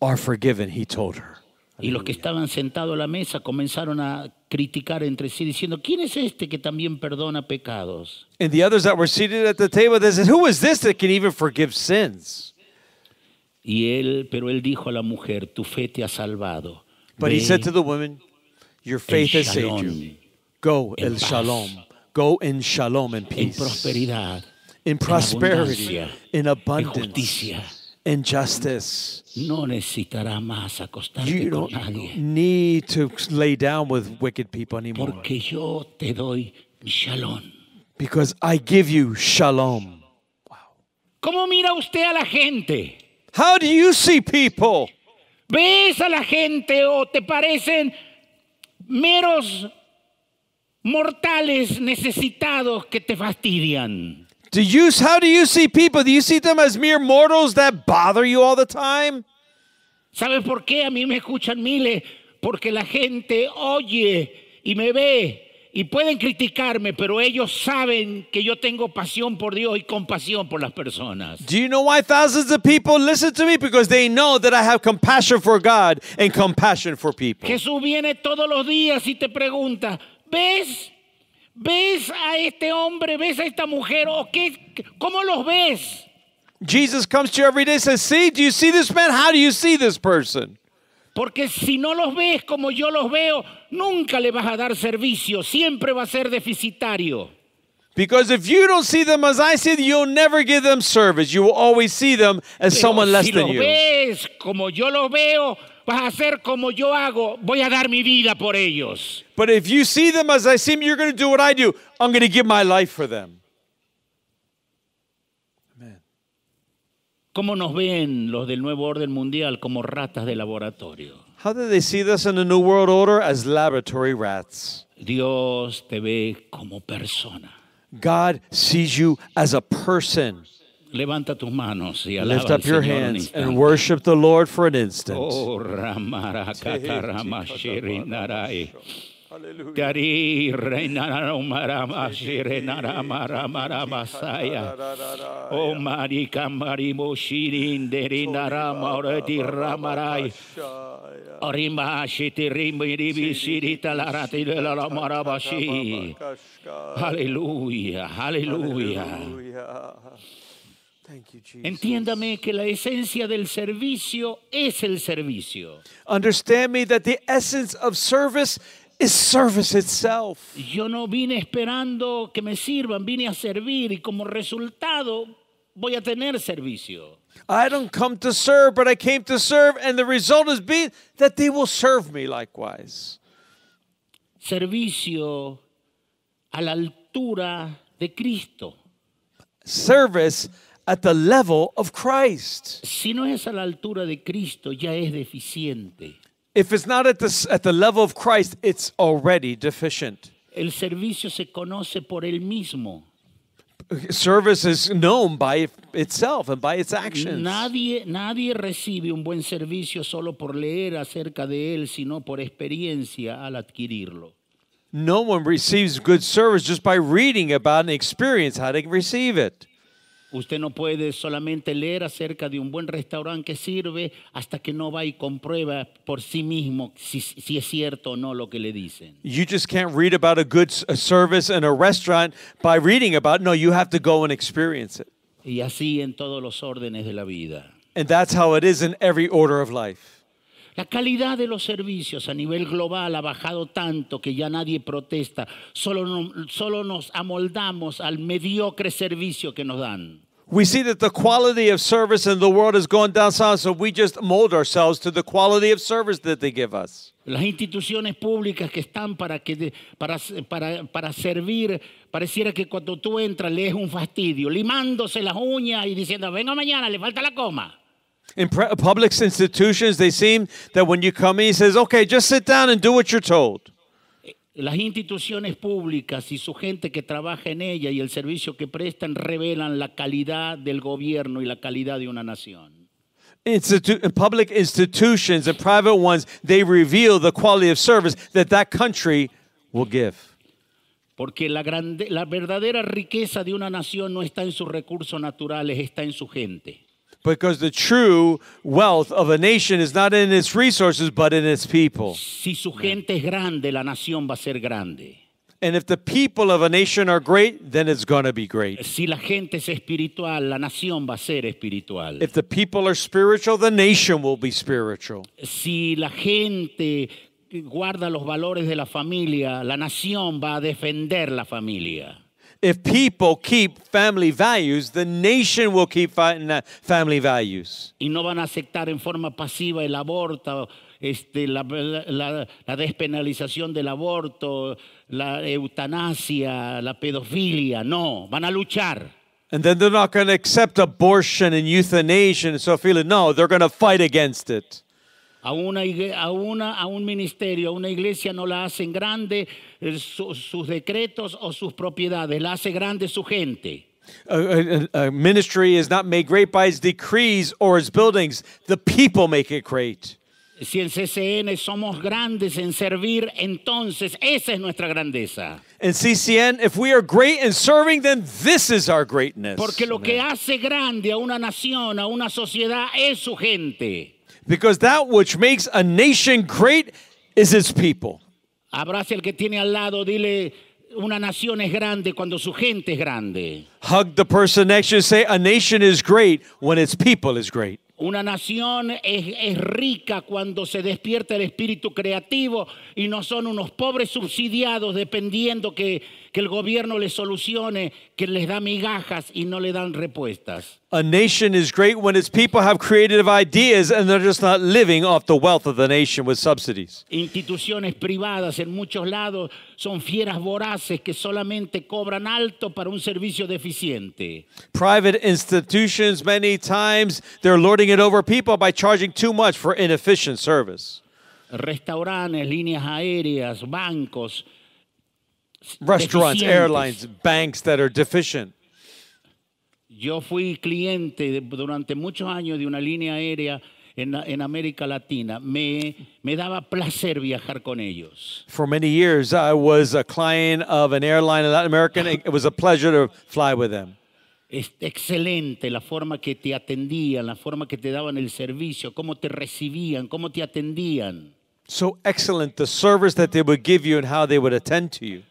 are forgiven, he told her. Y los que estaban sentados a la mesa comenzaron a criticar entre sí, diciendo, ¿quién es este que también perdona pecados? And the others that were seated at the table, they said, Who is this that can even forgive sins? Y él, pero él dijo a la mujer, tu fe te ha salvado. But he said to the woman, Your faith has saved you. Go el paz, shalom. Go in shalom and peace. in prosperity, in abundance, in justice. No necesitarás más acostarte You con don't nadie, need to lay down with wicked people anymore porque yo te doy shalom. because I give you shalom. ¿Cómo mira usted a la gente? How do you see people? ¿Ves a la gente o te parecen meros mortales necesitados que te fastidian? Do you how do you see people? Do you see them as mere mortals that bother you all the time? ¿Sabes por qué a mí me escuchan miles? Porque la gente oye y me ve y pueden criticarme, pero ellos saben que yo tengo pasión por Dios y compasión por las personas. Do you know why thousands of people listen to me? Because they know that I have compassion for God and compassion for people. Jesús viene todos los días y te pregunta, ¿ves? ¿Ves a este hombre? ¿Ves a esta mujer? ¿O qué? ¿Cómo los ves? Jesus comes to you every day and says, See, do you see this man? How do you see this person? Porque si no los ves como yo los veo, nunca le vas a dar servicio, siempre va a ser deficitario. Because if you don't see them as I see them, you'll never give them service. You will always see them as Pero someone less si than los you. ves como yo los veo, vas a hacer como yo hago, voy a dar mi vida por ellos. But if you see them as I see them, you're going to do what I do. I'm going to give my life for them. ¿Cómo nos ven los del nuevo orden mundial como ratas de laboratorio? How do they see this in the New World Order? As laboratory rats. Dios te ve como persona. God sees you as a person. Levanta tus manos y alaba Lift al up your Señor hands and worship the Lord for an instant. Oh, Ramarakata Ramashirinarai. Tari Reinaramaramashirinaramarabasaya. Oh, Marika Marimushirin Derinaramaurati Ramarai. Orima Shitirimbi Shirita Larati de la Marabashi. Aleluya, aleluya. Thank you, Jesus. Entiéndame que la esencia del servicio es el servicio. Understand me that the essence of service is service itself. Yo no vine esperando que me sirvan, vine a servir y como resultado voy a tener servicio. I don't come to serve, but I came to serve, and the result is being that they will serve me likewise. Servicio a la altura de Cristo. Service at the level of Christ. Si no es a la altura de Cristo, ya es deficiente. If it's not at the, at the level of Christ, it's already deficient. El servicio se conoce por él mismo. Service is known by itself and by its actions. Nadie, nadie recibe un buen servicio solo por leer acerca de él, sino por experiencia al adquirirlo. No one receives good service just by reading about and experience how to receive it. Usted no puede solamente leer acerca de un buen restaurante que sirve hasta que no va y comprueba por sí mismo si, si es cierto o no lo que le dicen. You just can't read about a good service in a restaurant by reading about it. No, you have to go and experience it. Y así en todos los órdenes de la vida. And that's how it is in every order of life. La calidad de los servicios a nivel global ha bajado tanto que ya nadie protesta, solo, no- solo nos amoldamos al mediocre servicio que nos dan. We see that the quality of service in the world has gone down south, so we just mold ourselves to the quality of service that they give us. Las instituciones públicas que están para, que para, para, para servir, pareciera que cuando tú entras le es un fastidio, limándose las uñas y diciendo, venga mañana, le falta la coma. In public institutions, they seem that when you come in, he says, okay, just sit down and do what you're told. Las instituciones públicas y su gente que trabaja en ella y el servicio que prestan revelan la calidad del gobierno y la calidad de una nación. Institu- public institutions and private ones, they reveal the quality of service that that country will give. Porque la, grande- la verdadera riqueza de una nación no está en sus recursos naturales, está en su gente. Because the true wealth of a nation is not in its resources, but in its people. Si su gente es grande, la nación va a ser grande. And if the people of a nation are great, then it's going to be great. Si la gente es espiritual, la nación va a ser espiritual. If the people are spiritual, the nation will be spiritual. Si la gente guarda los valores de la familia, la nación va a defender la familia. If people keep family values, the nation will keep fighting that family values. Y no van a aceptar en forma pasiva el aborto, este, la, la- la despenalización del aborto, la eutanasia, la pedofilia. No, van a luchar. And then they're not going to accept abortion and euthanasia and so. No, they're going to fight against it. A, una, a, una, a un ministerio, a una iglesia no la hacen grande eh, su- sus decretos o sus propiedades, la hace grande su gente. A, a- a ministry is not made great by its decrees or its buildings. The people make it great. Si en CCN somos grandes en servir, entonces esa es nuestra grandeza. In CCN, if we are great in serving, then this is our greatness. Porque lo que hace grande a una nación, a una sociedad, es su gente. Because that which makes a nation great is its people. Abrace al que tiene al lado, dile, una nación es grande cuando su gente es grande. Hug the person next to you and say, A nation is great when its people is great. Una nación es, es rica cuando se despierta el espíritu creativo y no son unos pobres subsidiados dependiendo que, que el gobierno les solucione, que les da migajas y no le dan respuestas. A nation is great when its people have creative ideas and they're just not living off the wealth of the nation with subsidies. Instituciones privadas en muchos lados son fieras voraces que solamente cobran alto para un servicio deficiente. Private institutions, many times, they're lording it over people by charging too much for inefficient service. Restaurantes, líneas aéreas, bancos. Restaurants, deficientes. airlines, banks that are deficient. Yo fui cliente de- durante muchos años de una línea aérea en, en América Latina. Me, me daba placer viajar con ellos. For many years, I was a client of an airline in Latin America. and It was a pleasure to fly with them. Es excelente la forma que te atendían, la forma que te daban el servicio, cómo te recibían, cómo te atendían. So excellent the service that they would give you and how they would attend to you.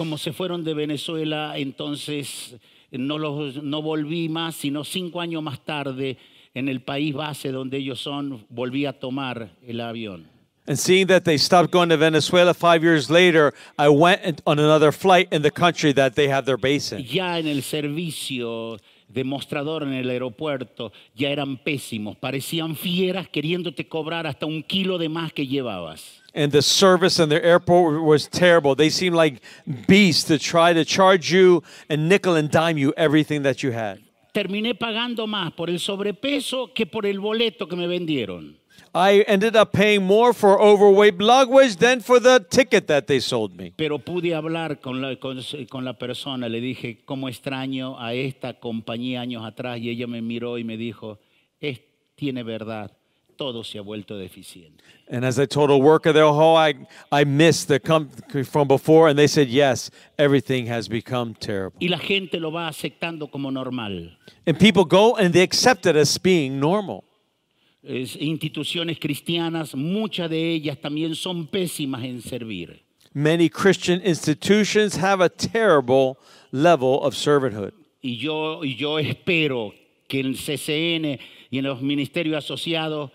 Como se fueron de Venezuela, entonces no, los, no volví más, sino cinco años más tarde, en el país base donde ellos son, volví a tomar el avión. And seeing that they stopped going to Venezuela five years later, I went on another flight in the country that they have their base in. Ya en el servicio demostrador en el aeropuerto, ya eran pésimos, parecían fieras queriéndote cobrar hasta un kilo de más que llevabas. And the service in the airport was terrible. They seemed like beasts to try to charge you and nickel and dime you everything that you had. Terminé pagando más por el sobrepeso que por el boleto que me vendieron. I ended up paying more for overweight luggage than for the ticket that they sold me. Pero pude hablar con la, con, con la persona, le dije, ¿cómo extraño a esta compañía años atrás? Y ella me miró y me dijo, es, tiene verdad, todo se ha vuelto deficiente. And as I told a worker there, oh, I, I missed the company from before. And they said, yes, everything has become terrible. Y la gente lo va aceptando como normal. And people go and they accept it as being normal. Es- instituciones cristianas, muchas de ellas también son pésimas en servir. Many Christian institutions have a terrible level of servanthood. Y yo, y yo espero que en CCN y en los ministerios asociados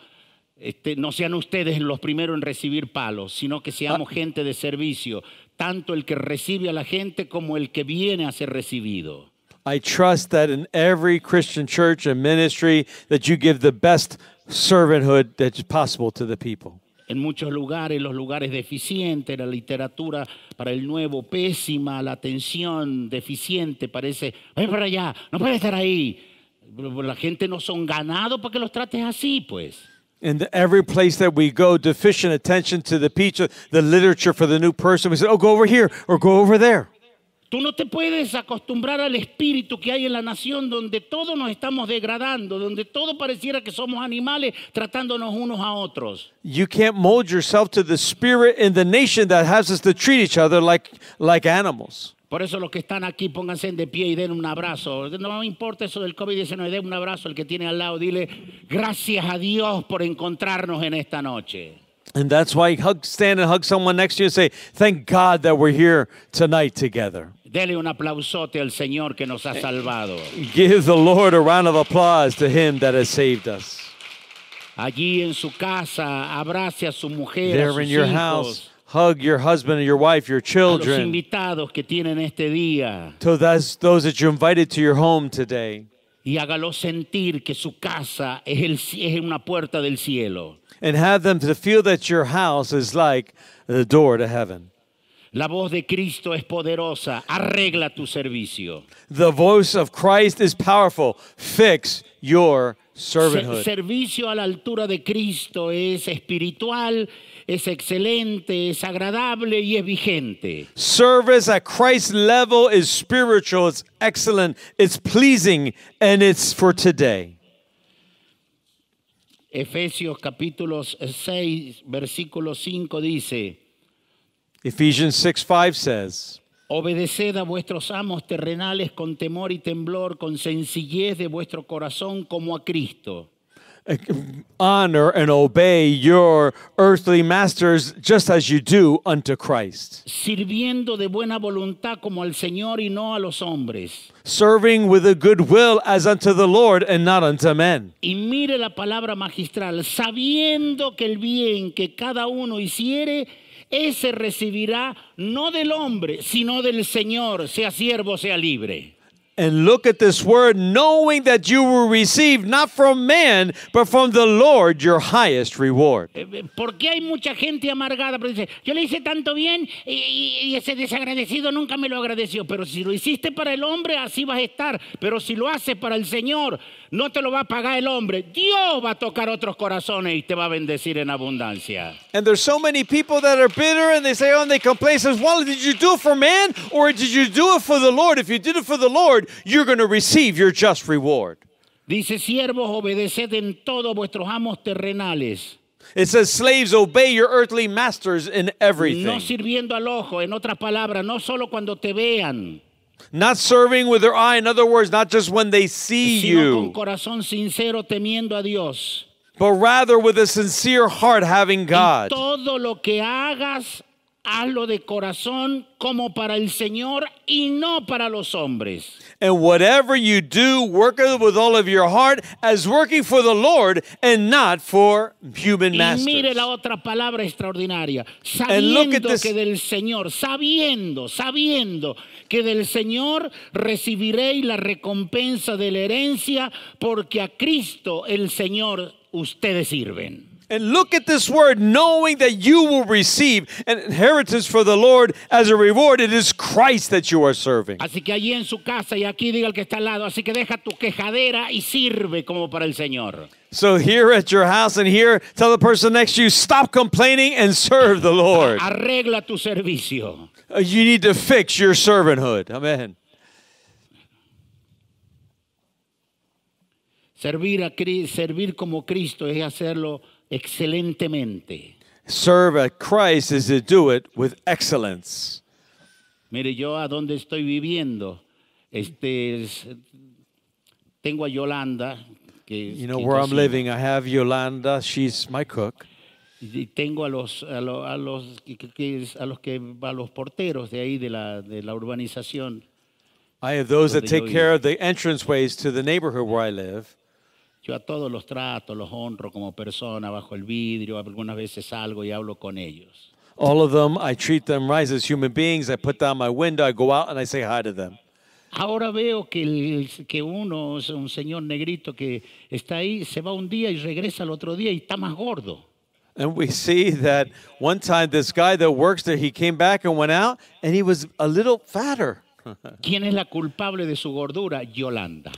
este, no sean ustedes los primeros en recibir palos, sino que seamos gente de servicio, tanto el que recibe a la gente como el que viene a ser recibido. I trust that in every Christian church and ministry that you give the best servanthood that's possible to the people. En muchos lugares, los lugares deficientes, la literatura para el nuevo pésima, la atención deficiente, parece, ven para allá, no puede estar ahí. La gente no son ganados para que los trates así, pues. In every place that we go, deficient attention to the picture, the literature for the new person, we say, oh, go over here or go over there. Tú no te puedes acostumbrar al espíritu que hay en la nación donde todos nos estamos degradando, donde todo pareciera que somos animales tratándonos unos a otros. You can't mold yourself to the spirit in the nation that has us to treat each other like, like animals. Por eso los que están aquí pónganse de pie y den un abrazo. No me importa eso del COVID-19, den un abrazo al que tiene al lado. Dile, gracias a Dios por encontrarnos en esta noche. And that's why hug, stand and hug someone next to you and say, Thank God that we're here tonight together. Dele un aplausote al Señor que nos ha salvado. Give the Lord a round of applause to him that has saved us. Allí en su casa, abrace a su mujer, a There sus in your hijos, house, hug your husband and your wife, your children, invitados que tienen este día. to those, those that you invited to your home today. y hágalo sentir que su casa es, el, es una puerta del cielo. And have them to feel that your house is like the door to heaven. La voz de Cristo es poderosa, arregla tu servicio. The voice of Christ is powerful. Fix your Se- servanthood. servicio a la altura de Cristo es espiritual, es excelente, es agradable y es vigente. Service at Christ's level is spiritual, it's excellent, it's pleasing, and it's for today. Efesios capítulo 6, versículo 5 dice, Ephesians 6 5 says, Obedeced a vuestros amos terrenales con temor y temblor, con sencillez de vuestro corazón como a Cristo. Honor and obey your earthly masters just as you do unto Christ, sirviendo de buena voluntad como al Señor y no a los hombres. serving with a good will as unto the Lord and not unto men. Y mire la palabra magistral, sabiendo que el bien que cada uno hiciere, ese recibirá no del hombre, sino del Señor, sea siervo, sea libre. And look at this word, knowing that you will receive not from man, but from the Lord your highest reward. Eh, eh, ¿Por qué hay mucha gente amargada? Pero dice, yo le hice tanto bien y- y ese desagradecido nunca me lo agradeció. Pero si lo hiciste para el hombre, así vas a estar. Pero si lo haces para el Señor, no te lo va a pagar el hombre. Dios va a tocar otros corazones y te va a bendecir en abundancia. And there's so many people that are bitter and they say, oh, and they complain, says, well, did you do it for man or did you do it for the Lord? If you did it for the Lord, you're going to receive your just reward. Dice, siervos, obedeced en todo vuestros amos terrenales, It says, slaves, obey your earthly masters in no everything. sirviendo al ojo, en otras palabras, no solo cuando te vean, Not serving with their eye. In other words, not just when they see sino con you, corazón sincero temiendo a Dios. but rather with a sincere heart having God. Todo lo que hagas, hazlo de corazón como para el Señor y no para los hombres. And whatever you do, work it with all of your heart as working for the Lord and not for human Y mire masters. la otra palabra extraordinaria. Sabiendo this- que del Señor, sabiendo, sabiendo que del Señor recibiréis la recompensa de la herencia, porque a Cristo el Señor ustedes sirven. And look at this word, knowing that you will receive an inheritance for the Lord as a reward. It is Christ that you are serving. Así que allí en su casa y aquí diga el que está al lado, así que deja tu quejadera y sirve como para el Señor. So here at your house and here, tell the person next to you, stop complaining and serve the Lord. Arregla tu servicio. Uh, You need to fix your servanthood. Amen. Servir, a, Cri- servir como Cristo es hacerlo excelentemente. Serve at Christ is to do it with excellence. Mire, yo a donde estoy viviendo, este, es- tengo a Yolanda, que, You know que where I'm cocina, living, I have Yolanda. She's my cook. y tengo a los, a, lo- a los, que- que- que es- a los que a los porteros de ahí de la, de la urbanización. I have those that take care of the entranceways to the neighborhood where I live. Yo a todos los trato, los honro como persona bajo el vidrio. Algunas veces salgo y hablo con ellos. All of them, I treat them right as human beings. I put down my window, I go out, and I say hi to them. Ahora veo que, el- que uno, es un señor negrito que está ahí, se va un día y regresa al otro día y está más gordo. And we see that one time this guy that works there, he came back and went out, and he was a little fatter. *laughs* ¿Quién es la culpable de su gordura? Yolanda.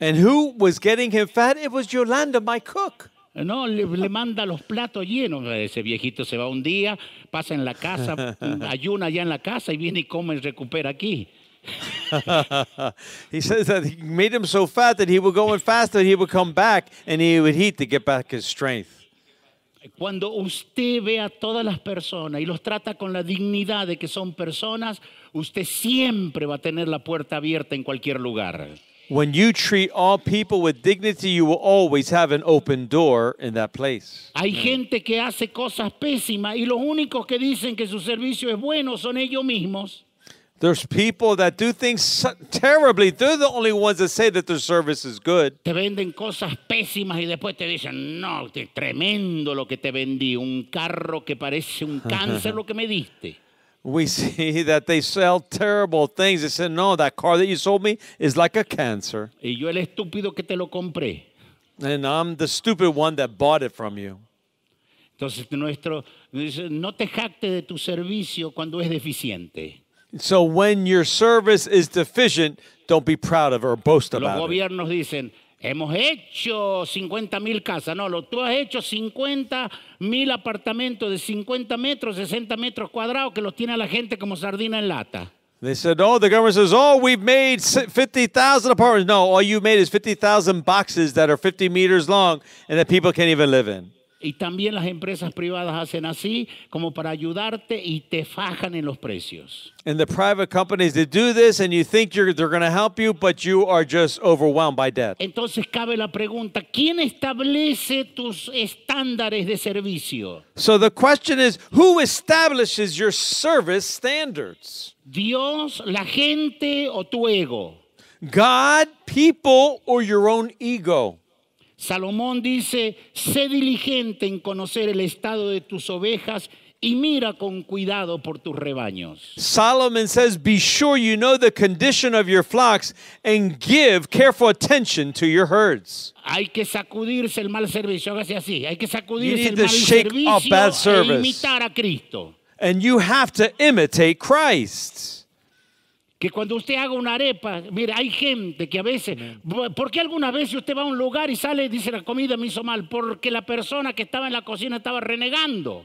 And who was getting him fat? It was Yolanda, my cook. No, le, le manda los platos llenos. Ese viejito se va un día, pasa en la casa, *laughs* ayuna allá en la casa y viene y come y recupera aquí. *laughs* he says that he made him so fat that he would go and fast that he would come back and he would eat to get back his strength. Cuando usted ve a todas las personas y los trata con la dignidad de que son personas, usted siempre va a tener la puerta abierta en cualquier lugar. When you treat all people with dignity, you will always have an open door in that place. Hay mm. gente que hace cosas pésimas y los únicos que dicen que su servicio es bueno son ellos mismos. There's people that do things terribly. They're the only ones that say that their service is good. Te venden cosas pésimas y después te dicen, no, es tremendo lo que te vendí, un carro que parece un *laughs* cáncer lo que me diste. We *laughs* see that they sell terrible things. They say, no, that car that you sold me is like a cancer. Y yo el estúpido que te lo compré. And I'm the stupid one that bought it from you. Entonces nuestro, no te jacte de tu servicio cuando es deficiente. So when your service is deficient, don't be proud of it or boast Los about it. gobiernos dicen, hemos hecho 50 mil casas. No, lo, tú has hecho 50 mil apartamentos de 50 metros, 60 metros cuadrados que los tiene a la gente como sardina en lata. They said, oh, the government says, oh, we've made si- 50,000 apartments. No, all you made is 50,000 boxes that are 50 meters long and that people can't even live in. Y también las empresas privadas hacen así como para ayudarte y te fajan en los precios. And the private companies that do this, and you think you're, they're going to help you, but you are just overwhelmed by debt. Entonces cabe la pregunta, ¿quién establece tus estándares de servicio? So the question is who establishes your service standards? ¿Dios, la gente o tu ego? God, people, or your own ego? Salomón dice, sé diligente en conocer el estado de tus ovejas y mira con cuidado por tus rebaños. Solomon says, Be sure you know the condition of your flocks and give careful attention to your herds. Hay que sacudirse el mal servicio, hágase así, hay que sacudirse el mal servicio e imitar a Cristo. And you have to imitate Christ. Que cuando usted haga una arepa, mire, hay gente que a veces, ¿por qué alguna vez usted va a un lugar y sale y dice la comida me hizo mal? Porque la persona que estaba en la cocina estaba renegando.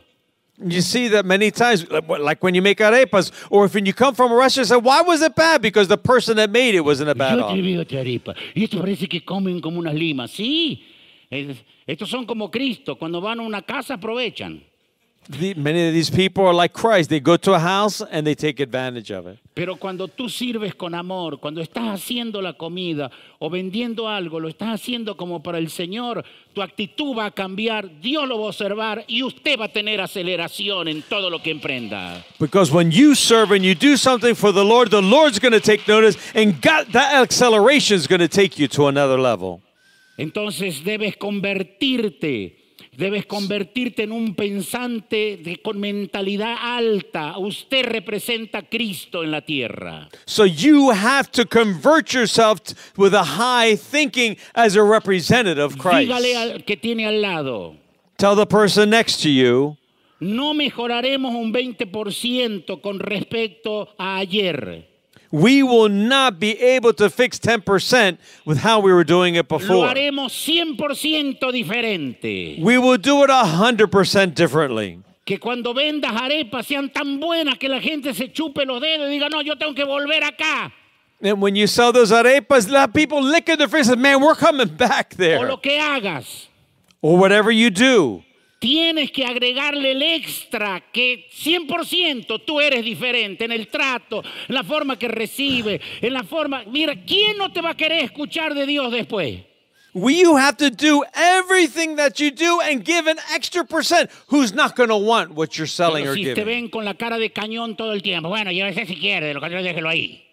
You see that many times, like when you make arepas, or if when you come from a restaurant, say, Why was it bad? Because the person that made it wasn't a bad Yo off. te veo otra arepa. Y esto parece que comen como unas limas. Sí, es- estos son como Cristo. Cuando van a una casa aprovechan. The- many of these people are like Christ. They go to a house and they take advantage of it. Pero cuando tú sirves con amor, cuando estás haciendo la comida o vendiendo algo, lo estás haciendo como para el Señor, tu actitud va a cambiar, Dios lo va a observar y usted va a tener aceleración en todo lo que emprenda. Because when you serve and you do something for the Lord, the Lord's going to take notice, and God, that acceleration is going to take you to another level. Entonces debes convertirte, debes convertirte en un pensante de- con mentalidad alta. Usted representa a Cristo en la tierra. So you have to convert yourself with a high thinking as a representative of Christ. Dígale al que tiene al lado. Tell the person next to you, No mejoraremos un 20% con respecto a ayer. We will not be able to fix 10% with how we were doing it Lo before. haremos 100% diferente. We will do it 100% differently. Que cuando vendas arepas sean tan buenas que la gente se chupe los dedos y diga, no, yo tengo que volver acá. And when you sell those arepas, let people lick in their faces, man, we're coming back O there. lo que hagas. Or whatever you do. Tienes que agregarle el extra que 100% tú eres diferente en el trato, en la forma que recibe, en la forma... Mira, ¿quién no te va a querer escuchar de Dios después? We, you have to do everything that you do and give an extra percent. Who's not going to want what you're selling Pero or si te giving? ven con la cara de cañón todo el tiempo, bueno, llévese si quiere, lo contrario déjelo ahí.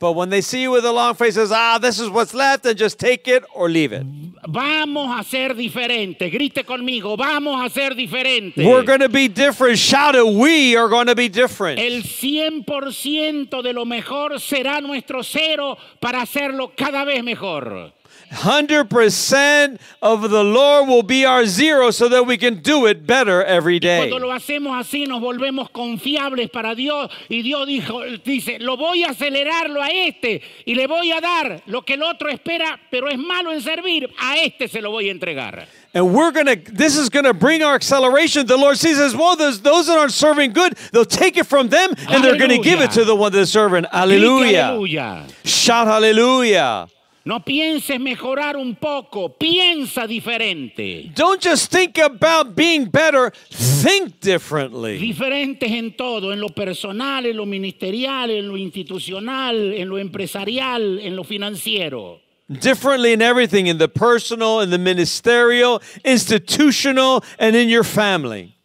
But when they see you with a long face, says, ah, this is what's left, and just take it or leave it. Vamos a ser diferentes. Grite conmigo, vamos a ser diferentes. We're going to be different. Shout it. We are going to be different. El 100% de lo mejor será nuestro cero para hacerlo cada vez mejor. 100% of the Lord will be our zero so that we can do it better every day. Cuando lo hacemos así nos volvemos confiables para Dios y Dios dijo, dice, lo voy a acelerarlo a este y le voy a dar lo que el otro espera, pero es malo en servir, a este se lo voy a entregar. And we're going to, this is going to bring our acceleration. The Lord sees as well, those, those that aren't serving good, they'll take it from them and they're going to give it to the one that's serving. Hallelujah. Shout hallelujah. No pienses mejorar un poco, piensa diferente. Don't just think about being better, think differently. Diferentes en todo, en lo personal, en lo ministerial, en lo institucional, en lo empresarial, en lo financiero. Differently in everything, in the personal, in the ministerial, institutional, and in your family.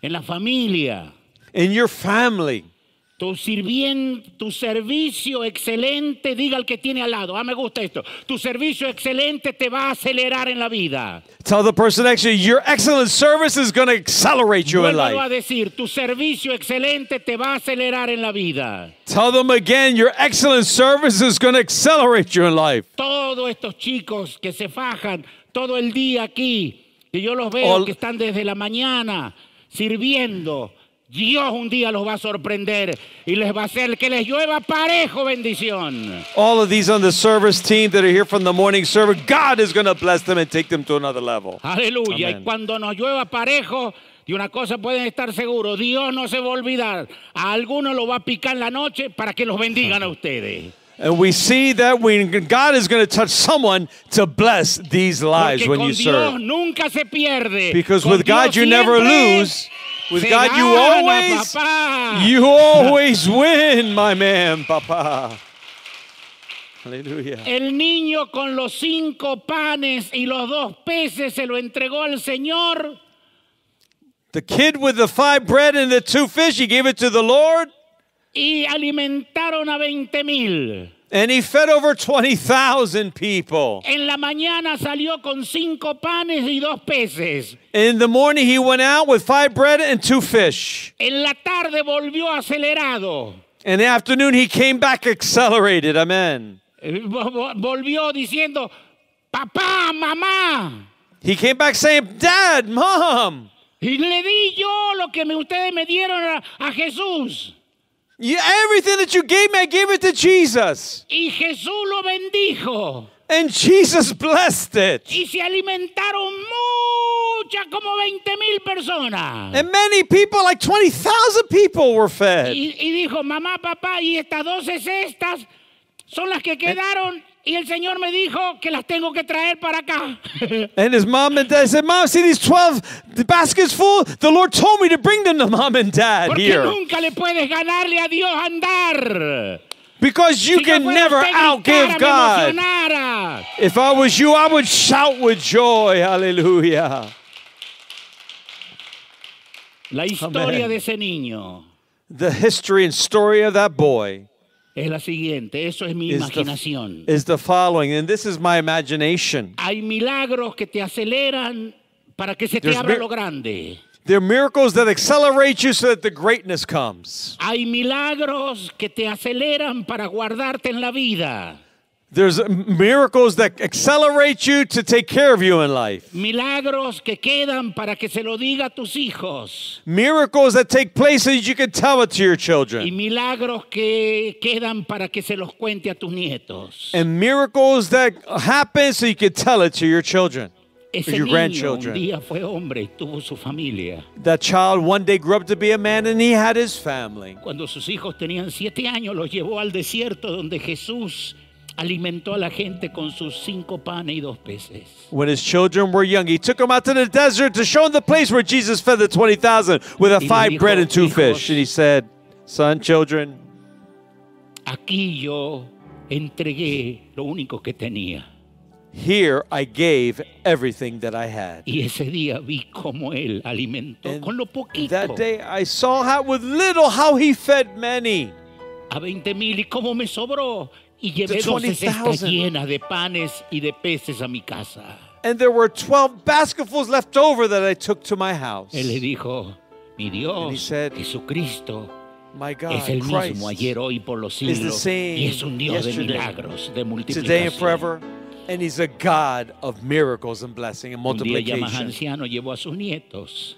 En la familia. In your family. Tu sirvien, tu servicio excelente, diga al que tiene al lado, ah, me gusta esto, tu servicio excelente te va a acelerar en la vida. Tell the person next to you, your excellent service is going to accelerate you in Vuélvalo a life. decir, tu servicio excelente te va a acelerar en la vida. Tell them again, your excellent service is going to accelerate you in life. Todos estos chicos que se fajan todo el día aquí, que yo los veo All- que están desde la mañana sirviendo. Dios un día los va a sorprender y les va a hacer que les llueva parejo bendición. All of these on the service team that are here from the morning service, God is going to bless them and take them to another level. Aleluya. Y cuando nos llueva parejo, de una cosa pueden estar seguros, Dios no se va a olvidar. A algunos lo va a picar en la noche para que los bendigan a *laughs* ustedes. And we see that when God is going to touch someone to bless these lives Porque when con you Dios serve. nunca se pierde. Because Con with God you never lose. With God you always you always win, my man, papa. El niño con los cinco panes y los dos peces se lo entregó al Señor The kid with the five bread and the two fish, he gave it to the Lord, y alimentaron a 20 mil. And he fed over 20,000 people. En la mañana salió con cinco panes y dos peces. In the morning, he went out with five bread and two fish. En la tarde volvió acelerado. In the afternoon, he came back accelerated. Amen. Eh, vo- vo- Volvió diciendo, papá, mamá. He came back saying, Dad, Mom, Y le di yo lo que me- ustedes me dieron a, a Jesús. You, everything that you gave me, I gave it to Jesus. Y Jesús lo bendijo. And Jesus blessed it. Y se alimentaron muchas, como 20 mil personas. And many people, like 20,000 people, were fed. Y, y dijo, mamá, papá, y estas 12 cestas son las que quedaron. Y el Señor me dijo que las tengo que traer para acá. *laughs* And his mom and dad said, Mom, see these 12 the baskets full? The Lord told me to bring them to mom and dad Porque here. nunca le puedes ganarle a Dios andar. Because you Si can never outgive God. emocionara. If I was you, I would shout with joy. Hallelujah. La historia Amén. de ese niño The history and story of that boy es la siguiente. Eso es mi is the, imaginación. is the following, and this is my imagination. Hay milagros que te aceleran para que se te There's abra mir- lo grande. There are miracles that accelerate you so that the greatness comes. Hay milagros que te aceleran para guardarte en la vida. There's miracles that accelerate you to take care of you in life. Milagros que quedan para que se lo diga a tus hijos. Miracles that take place that you can tell it to your Y children. milagros que quedan para que se los cuente a tus nietos. And miracles that happen so you can tell it to your children, Ese your niño un grandchildren. día fue hombre y tuvo su familia. That child one day grew up to be a man and he had his family. Cuando sus hijos tenían siete años, los llevó al desierto donde Jesús alimentó a la gente con sus cinco panes y dos peces. When his children were young, he took them out to the desert to show them the place where Jesus fed the 20,000 with a five dijo, bread and two "Hijos, fish. And he said, Son, children, Aquí yo entregué lo único que tenía. here I gave everything that I had. Y ese día vi cómo él alimentó And con lo poquito That day I saw how with little how he fed many. a 20 mil y cómo me sobró. Y llevé 12 cestas 20,000. llenas de panes y de peces a mi casa. And there were 12 basketfuls left over that I took to my house. Él le dijo, mi And he Dios, said, Jesucristo, My God, es el Christ, mismo ayer, hoy, por los is the siglos. same Y es un Dios de milagros, de today and multiplicación. forever. And he's a God of miracles and blessing and Un día multiplication. anciano llevó a sus nietos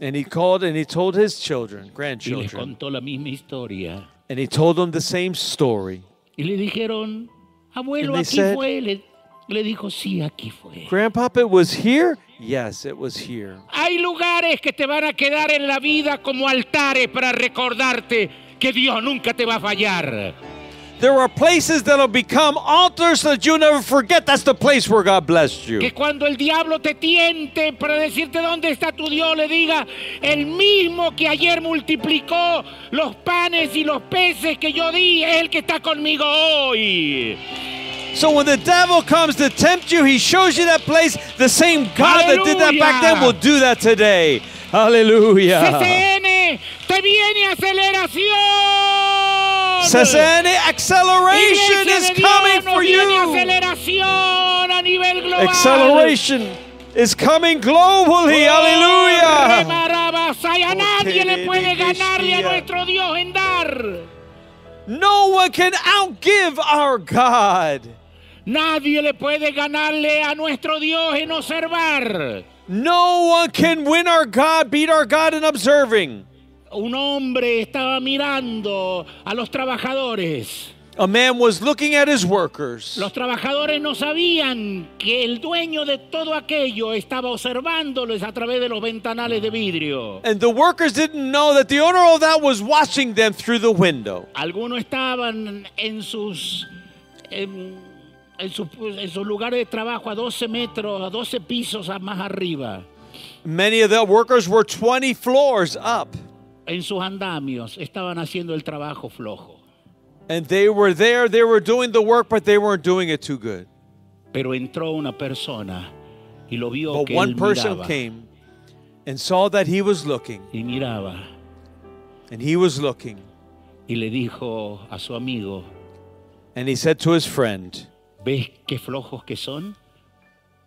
And he called and he told his children, y les grandchildren, contó la misma historia. and he told them the same story. Y le dijeron, abuelo, aquí said- fue. Le, le dijo, sí, aquí fue. Grandpapa, it was here? Yes, it was here. Hay lugares que te van a quedar en la vida como altares para recordarte que Dios nunca te va a fallar. There are places that'll become altars that you'll never forget that's the place where God blessed you. Que cuando el diablo te tiente para decirte dónde está tu Dios, le diga, el mismo que ayer multiplicó los panes y los peces que yo di, es el que está conmigo hoy. So when the devil comes to tempt you, he shows you that place. The same God that did that back then will do that today. Hallelujah. CCN, te viene aceleración. CCN acceleration is coming for you. aceleración a nivel global. Acceleration is coming globally. Oh, Hallelujah. rebarabasa, y a oh, nadie le puede ganarle a nuestro Dios en dar. No one can outgive our God. Nadie le puede ganarle a nuestro Dios en observar. No one can win our God, beat our God in observing. Un hombre estaba mirando a los trabajadores A man was looking at his workers. Los trabajadores no sabían que el dueño de todo aquello estaba observándoles a través de los ventanales de vidrio. And the workers didn't know that the owner of that was watching them through the window. Algunos estaban en sus, en, en sus, en sus lugares de trabajo a 12 metros, a 12 pisos más arriba. Many of the workers were 20 floors up. En sus andamios estaban haciendo el trabajo flojo. And they were there, they were doing the work, but they weren't doing it too good. Pero entró una persona y lo vio But que one él person miraba came and saw that he was looking, y miraba and he was looking, y le dijo a su amigo, and he said to his friend, ¿ves qué flojos que son?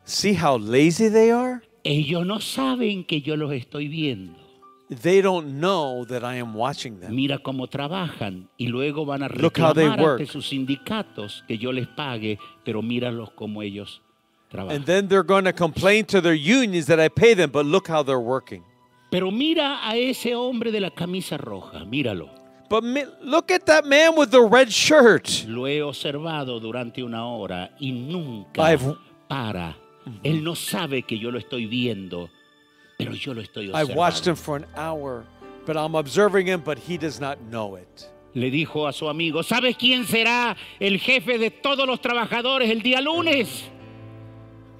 See how lazy they are? Ellos no saben que yo los estoy viendo. They don't know that I am watching them. Mira cómo trabajan y luego van a Look how they reclamar ante work. sus sindicatos que yo les pague, pero míralos como ellos trabajan. And then they're going to complain to their unions that I pay them, but look how they're working. Pero mira a ese hombre de la camisa roja, míralo. But look at that man with the red shirt. Lo he observado durante una hora y nunca I've- para. Él no sabe que yo lo estoy viendo, pero yo lo estoy I've watched him for an hour, but I'm observing him, but he does not know it. Le dijo a su amigo, ¿sabes quién será el jefe de todos los trabajadores el día lunes?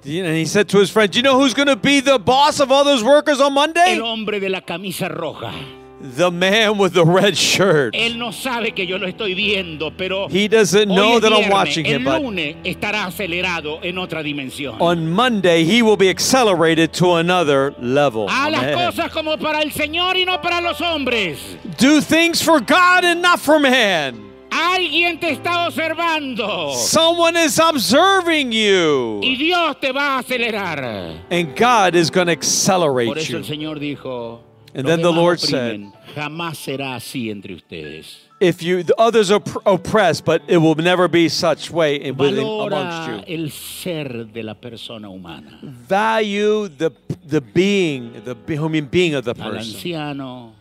And he said to his friend, Do you know who's going to be the boss of all those workers on Monday? El hombre de la camisa roja. The man with the red shirt. Él no sabe que yo lo estoy viendo, pero He doesn't know that I'm watching him, but lunes estará acelerado en otra dimensión. on Monday he will be accelerated to another level. Haz las Amen. cosas como para el Señor y no para los hombres. Do things for God and not for man. Alguien te está observando Someone is observing you. y Dios te va a acelerar. And God is going to Por accelerate eso you. el Señor dijo, And then the Lord said, jamás será así entre ustedes. If you the others are oppressed, but it will never be such way within, amongst you. el ser de la persona humana. Value the the being, the human being of the person. anciano,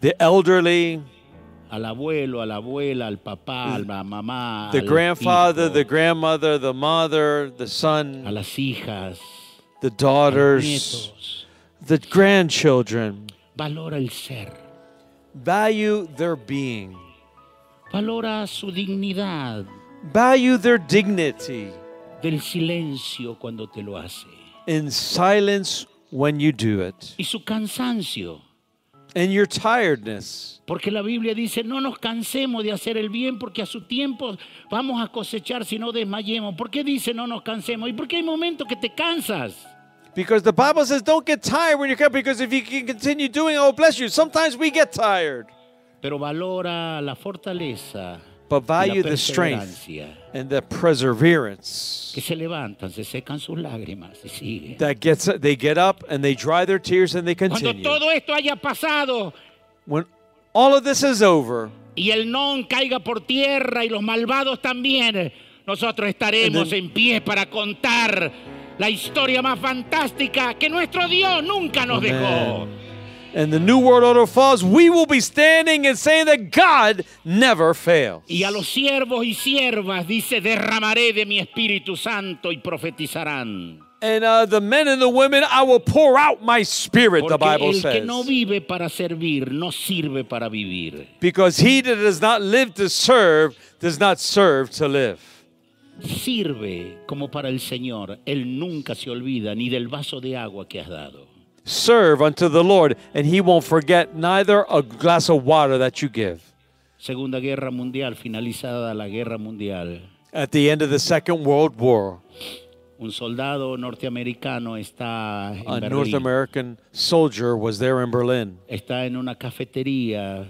The elderly, al abuelo, a la abuela, al papá, a la mamá, the grandfather, hijo, the grandmother, the mother, the a son, las hijas, the a daughters, the grandchildren. Valora el ser. Value their being. Valora su dignidad Value their dignity del silencio cuando te lo hace. in silence when you do it. Y su cansancio. And your tiredness. Porque la Biblia dice, no nos cansemos de hacer el bien porque a su tiempo vamos a cosechar si no desmayemos. ¿Por qué dice no nos cansemos? ¿Y por qué hay momentos que te cansas? Because the Bible says, don't get tired when you come, because if you can continue doing it, oh, bless you. Sometimes we get tired. Pero valora la fortaleza, But value the strength and the perseverance que se levantan, se secan sus lágrimas y siguen. that gets they get up and they dry their tears and they Cuando continue. todo esto haya pasado When all of this is over, y el non caiga por tierra y los malvados también, nosotros estaremos then- en pie para contar la historia más fantástica que nuestro Dios nunca nos dejó. Amen. and the new world order falls, we will be standing and saying that God never fails. Y a los siervos y siervas dice, derramaré de mi Espíritu Santo y profetizarán. And uh, the men and the women, I will pour out my spirit, the Porque Bible el que says. no vive para servir, no sirve para vivir. Because he that does not live to serve does not serve to live. Sirve como para el Señor. Él nunca se olvida ni del vaso de agua que has dado. Serve unto the Lord, and he won't forget neither a glass of water that you give. Segunda Guerra Mundial, finalizada la Guerra Mundial. At the end of the Second World War, Un soldado norteamericano está en a North. American soldier was there in Berlin. Está en una cafetería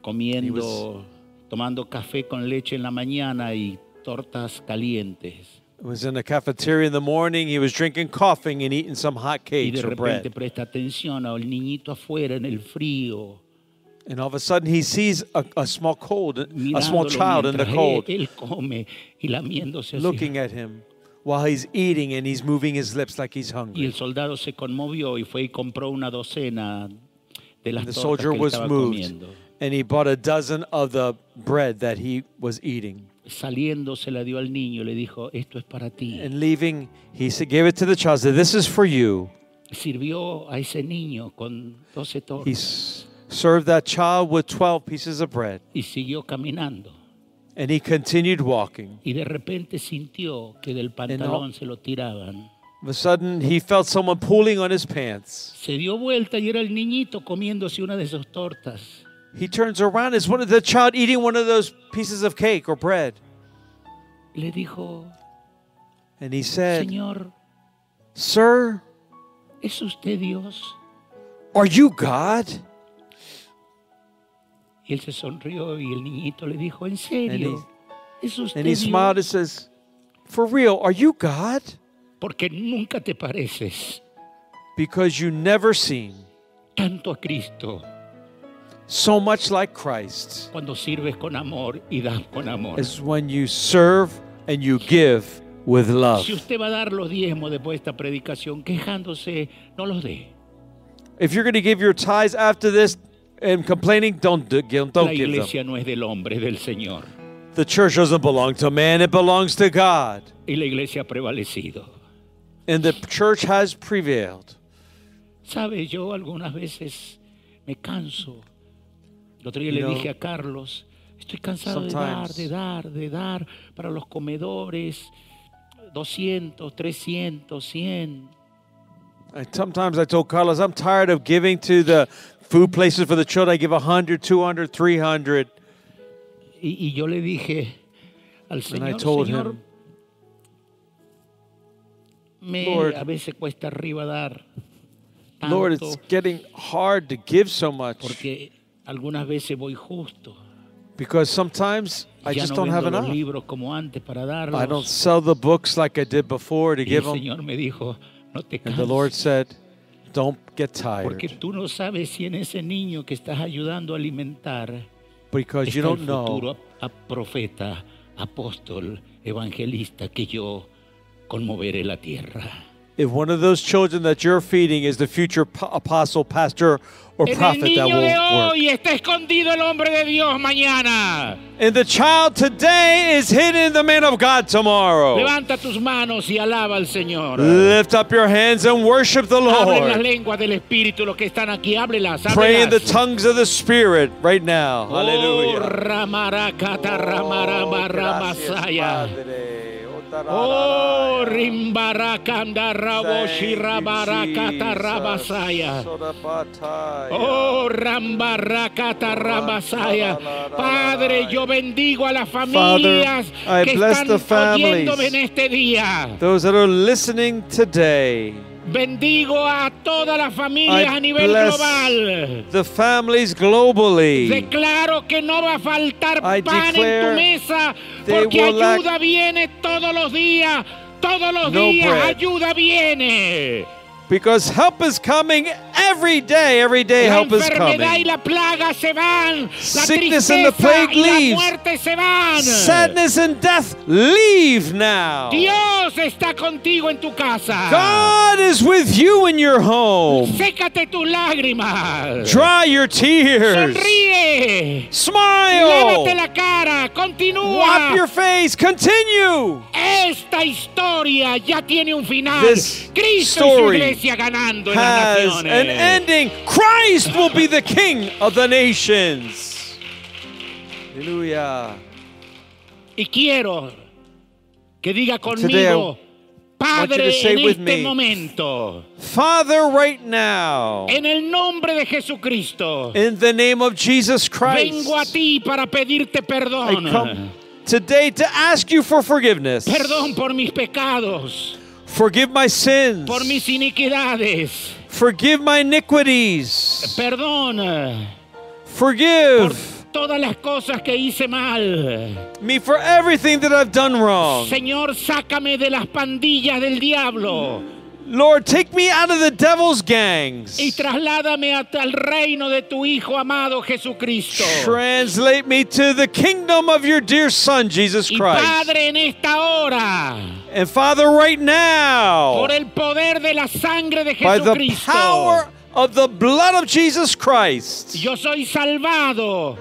comiendo, tomando café con leche en la mañana y tortas calientes. He was in the cafeteria in the morning. He was drinking coffee and eating some hot Y de cakes or repente bread. presta atención al niñito afuera en el frío, And all of a sudden, he sees a, a small cold, a small child in the mientras cold, él, él come y lamiéndose así. looking at him while he's eating and he's moving his lips like he's Y hungry. el soldado se conmovió y fue y compró una docena de las The tortas soldier que él was estaba moved comiendo. and he bought a dozen of the bread that he was eating. Saliendo se la dio al niño, le dijo, esto es para ti. And leaving, he said, gave it to the child. Said, "This is for you." Sirvió a ese niño con 12 He tortas s- served that child with twelve pieces of bread, y siguió caminando. and he continued walking. Y de repente sintió que del pantalón se lo tiraban. Of a sudden, he felt someone pulling on his pants. Se dio vuelta y era el niñito comiéndose una de esas tortas. He turns around. It's one of the child eating one of those pieces of cake or bread, Le dijo, and he said, Señor, "Sir, ¿es usted Dios? are you God?" Y él se sonrió y el niñito le dijo, ¿en serio? ¿Es usted And he smiled and says, "For real, are you God?" Porque nunca te pareces Because you never seem tanto a Cristo so much like Christ cuando sirves con amor y das con amor. as when you serve and you give with love. Si usted va a dar los diezmos después de esta predicación quejándose, no los dé. If you're going to give your tithes after this and complaining, don't do, give, La don't give them. iglesia no es del hombre, es del Señor. The church doesn't belong to man; it belongs to God, Y la iglesia ha prevalecido. and the church has prevailed. Sabe, yo algunas veces me canso. El otro día le dije a Carlos, estoy cansado de dar, de dar, de dar para los comedores 200, 300, 100. I, sometimes I told Carlos, I'm tired of giving to the food places for the children. I give 100, 200, 300. Y, y yo le dije al And I Señor, told Señor, him, me Lord, a veces cuesta arriba dar Lord, tanto it's getting hard to give so much porque algunas veces voy justo. because sometimes I ya just no don't have enough. libros como antes para darlos. I don't sell the books like I did before to y el give them. Señor me dijo, no te And the Lord said, Don't get porque tired tú no sabes si en ese niño que estás ayudando a alimentar because you el don't know a- a profeta, apóstol, evangelista que yo conmoveré la tierra. If one of those children that you're feeding is the future po- apostle, pastor, or En prophet that will work. hoy está escondido el hombre de Dios mañana. And the child today is hidden in the man of God tomorrow. Levanta tus manos y alaba al Señor. Lift up your hands and worship the Lord. lenguas del Espíritu, los que están aquí, ábrelas, Pray in the tongues of the Spirit right now. Oh, Hallelujah. Ramarakata, Ramarama, oh, Ramasaya. Oh, Oh, Rimbarakanda, Raboshi, Rabarakata, Rabasaya. Oh, Rambarakata, Rabasaya. Padre, yo bendigo a las familias I que bless están the families. en este día. Those that are listening today, Bendigo a todas las familias I a nivel global. the families globally. Declaro que no va a faltar I pan en tu mesa porque ayuda viene todos los días. Todos los no días bread. ayuda viene. Because help is coming every day. Every day, La help is coming. la plaga se van. La Sickness and the plague y la leaves. se van. Sadness and death leave now. Dios está contigo en tu casa. God is with you in your home. Sécate tus lágrimas. Dry your tears. Sonríe. Smile. Lávate la cara. Continúa. Wipe your face. Continue. Esta historia ya tiene un final. This Cristo story iglesia ganando en las Has naciones. an ending. Christ will be the King of the nations. Hallelujah. Y quiero que diga conmigo, Padre, en este me, momento, Father, right now, en el nombre de Jesucristo, in the name of Jesus Christ, vengo a ti para pedirte I perdón. come today to ask you for forgiveness. Perdón por mis pecados, Forgive my sins. por mis iniquidades. Forgive my iniquities. Perdón por Forgive todas las cosas que hice mal. me for everything that I've done wrong. Señor, sácame de las pandillas del diablo Lord, take me out of the devil's gangs. y trasládame hasta el reino de tu Hijo amado Jesucristo. Translate me to the kingdom of your dear Son, Jesus Y Christ. Padre, en esta hora, And Father, right now, por el poder de la sangre de by the Jesucristo, power of the blood of Jesus Christ. Yo soy salvado,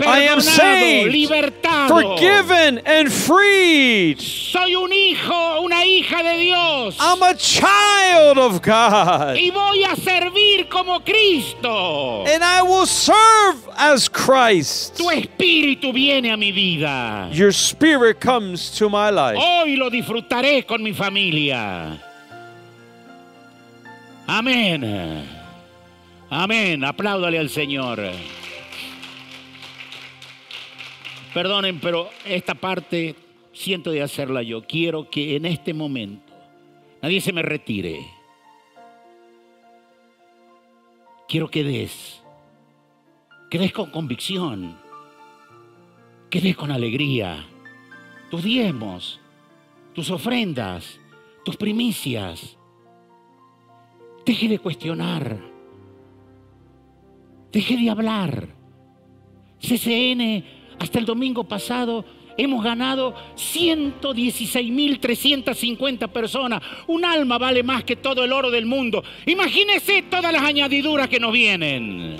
I am saved, libertado. forgiven, and freed. Soy un hijo, una hija de Dios. I'm a child of God. y voy a servir como Cristo. And I will serve as Christ. Tu espíritu viene a mi vida. Your spirit comes to my life. Hoy lo disfrutaré con mi familia. Amén. Amén. Apláudale al Señor. Perdonen, pero esta parte siento de hacerla yo. Quiero que en este momento nadie se me retire. Quiero que des. Que des con convicción. Que des con alegría. Tus diezmos, tus ofrendas, tus primicias. Deje de cuestionar. Deje de hablar. CCN, hasta el domingo pasado, hemos ganado 116.350 personas. Un alma vale más que todo el oro del mundo. Imagínese todas las añadiduras que nos vienen.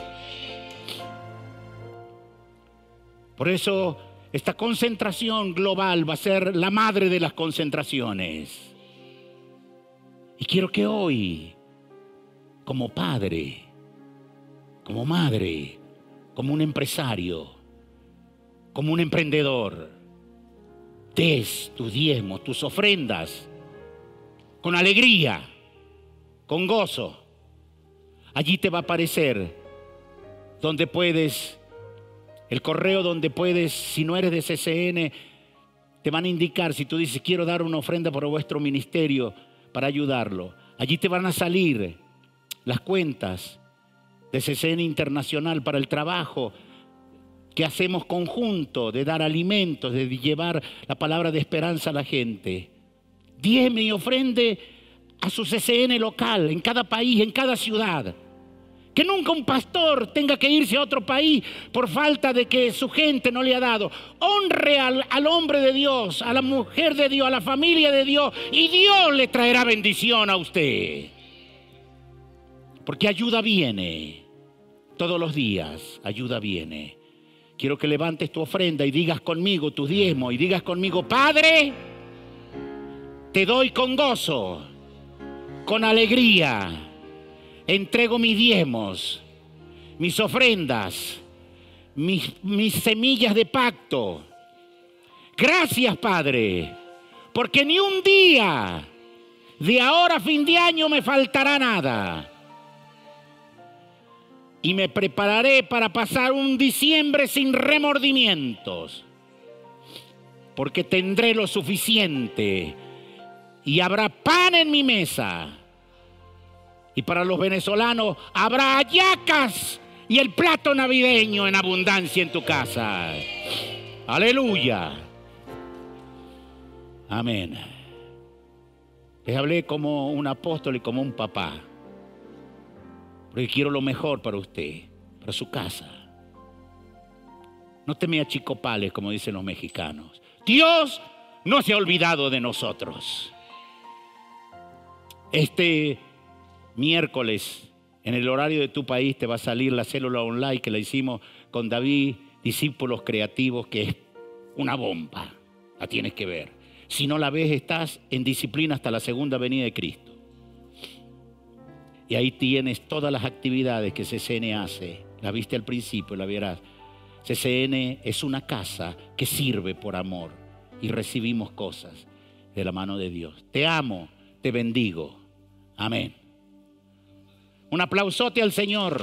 Por eso, esta concentración global va a ser la madre de las concentraciones. Y quiero que hoy, como padre, como madre, como un empresario, como un emprendedor, des tus diezmos, tus ofrendas, con alegría, con gozo. Allí te va a aparecer donde puedes, el correo donde puedes, si no eres de CCN, te van a indicar, si tú dices, quiero dar una ofrenda por vuestro ministerio para ayudarlo. Allí te van a salir las cuentas de CCN Internacional para el trabajo que hacemos conjunto de dar alimentos, de llevar la palabra de esperanza a la gente. Diezme y ofrende a su CCN local, en cada país, en cada ciudad. Que nunca un pastor tenga que irse a otro país por falta de que su gente no le ha dado. Honre al, al, hombre de Dios, a la mujer de Dios, a la familia de Dios, y Dios le traerá bendición a usted. Porque ayuda viene. Todos los días, ayuda viene. Quiero que levantes tu ofrenda y digas conmigo tu diezmo y digas conmigo, Padre, te doy con gozo, con alegría, entrego mis diezmos, mis ofrendas, mis, mis semillas de pacto. Gracias, Padre, porque ni un día de ahora a fin de año me faltará nada y me prepararé para pasar un diciembre sin remordimientos, porque tendré lo suficiente y habrá pan en mi mesa. Y para los venezolanos habrá hallacas y el plato navideño en abundancia en tu casa. Aleluya. Amén. Les hablé como un apóstol y como un papá. Porque quiero lo mejor para usted, para su casa. No te me achicopales, como dicen los mexicanos. Dios no se ha olvidado de nosotros. Este miércoles, en el horario de tu país, te va a salir la célula online que la hicimos con David, discípulos creativos, que es una bomba. La tienes que ver. Si no la ves, estás en disciplina hasta la segunda venida de Cristo. Y ahí tienes todas las actividades que CCN hace. La viste al principio, la verás. CCN es una casa que sirve por amor y recibimos cosas de la mano de Dios. Te amo, te bendigo. Amén. Un aplausote al Señor.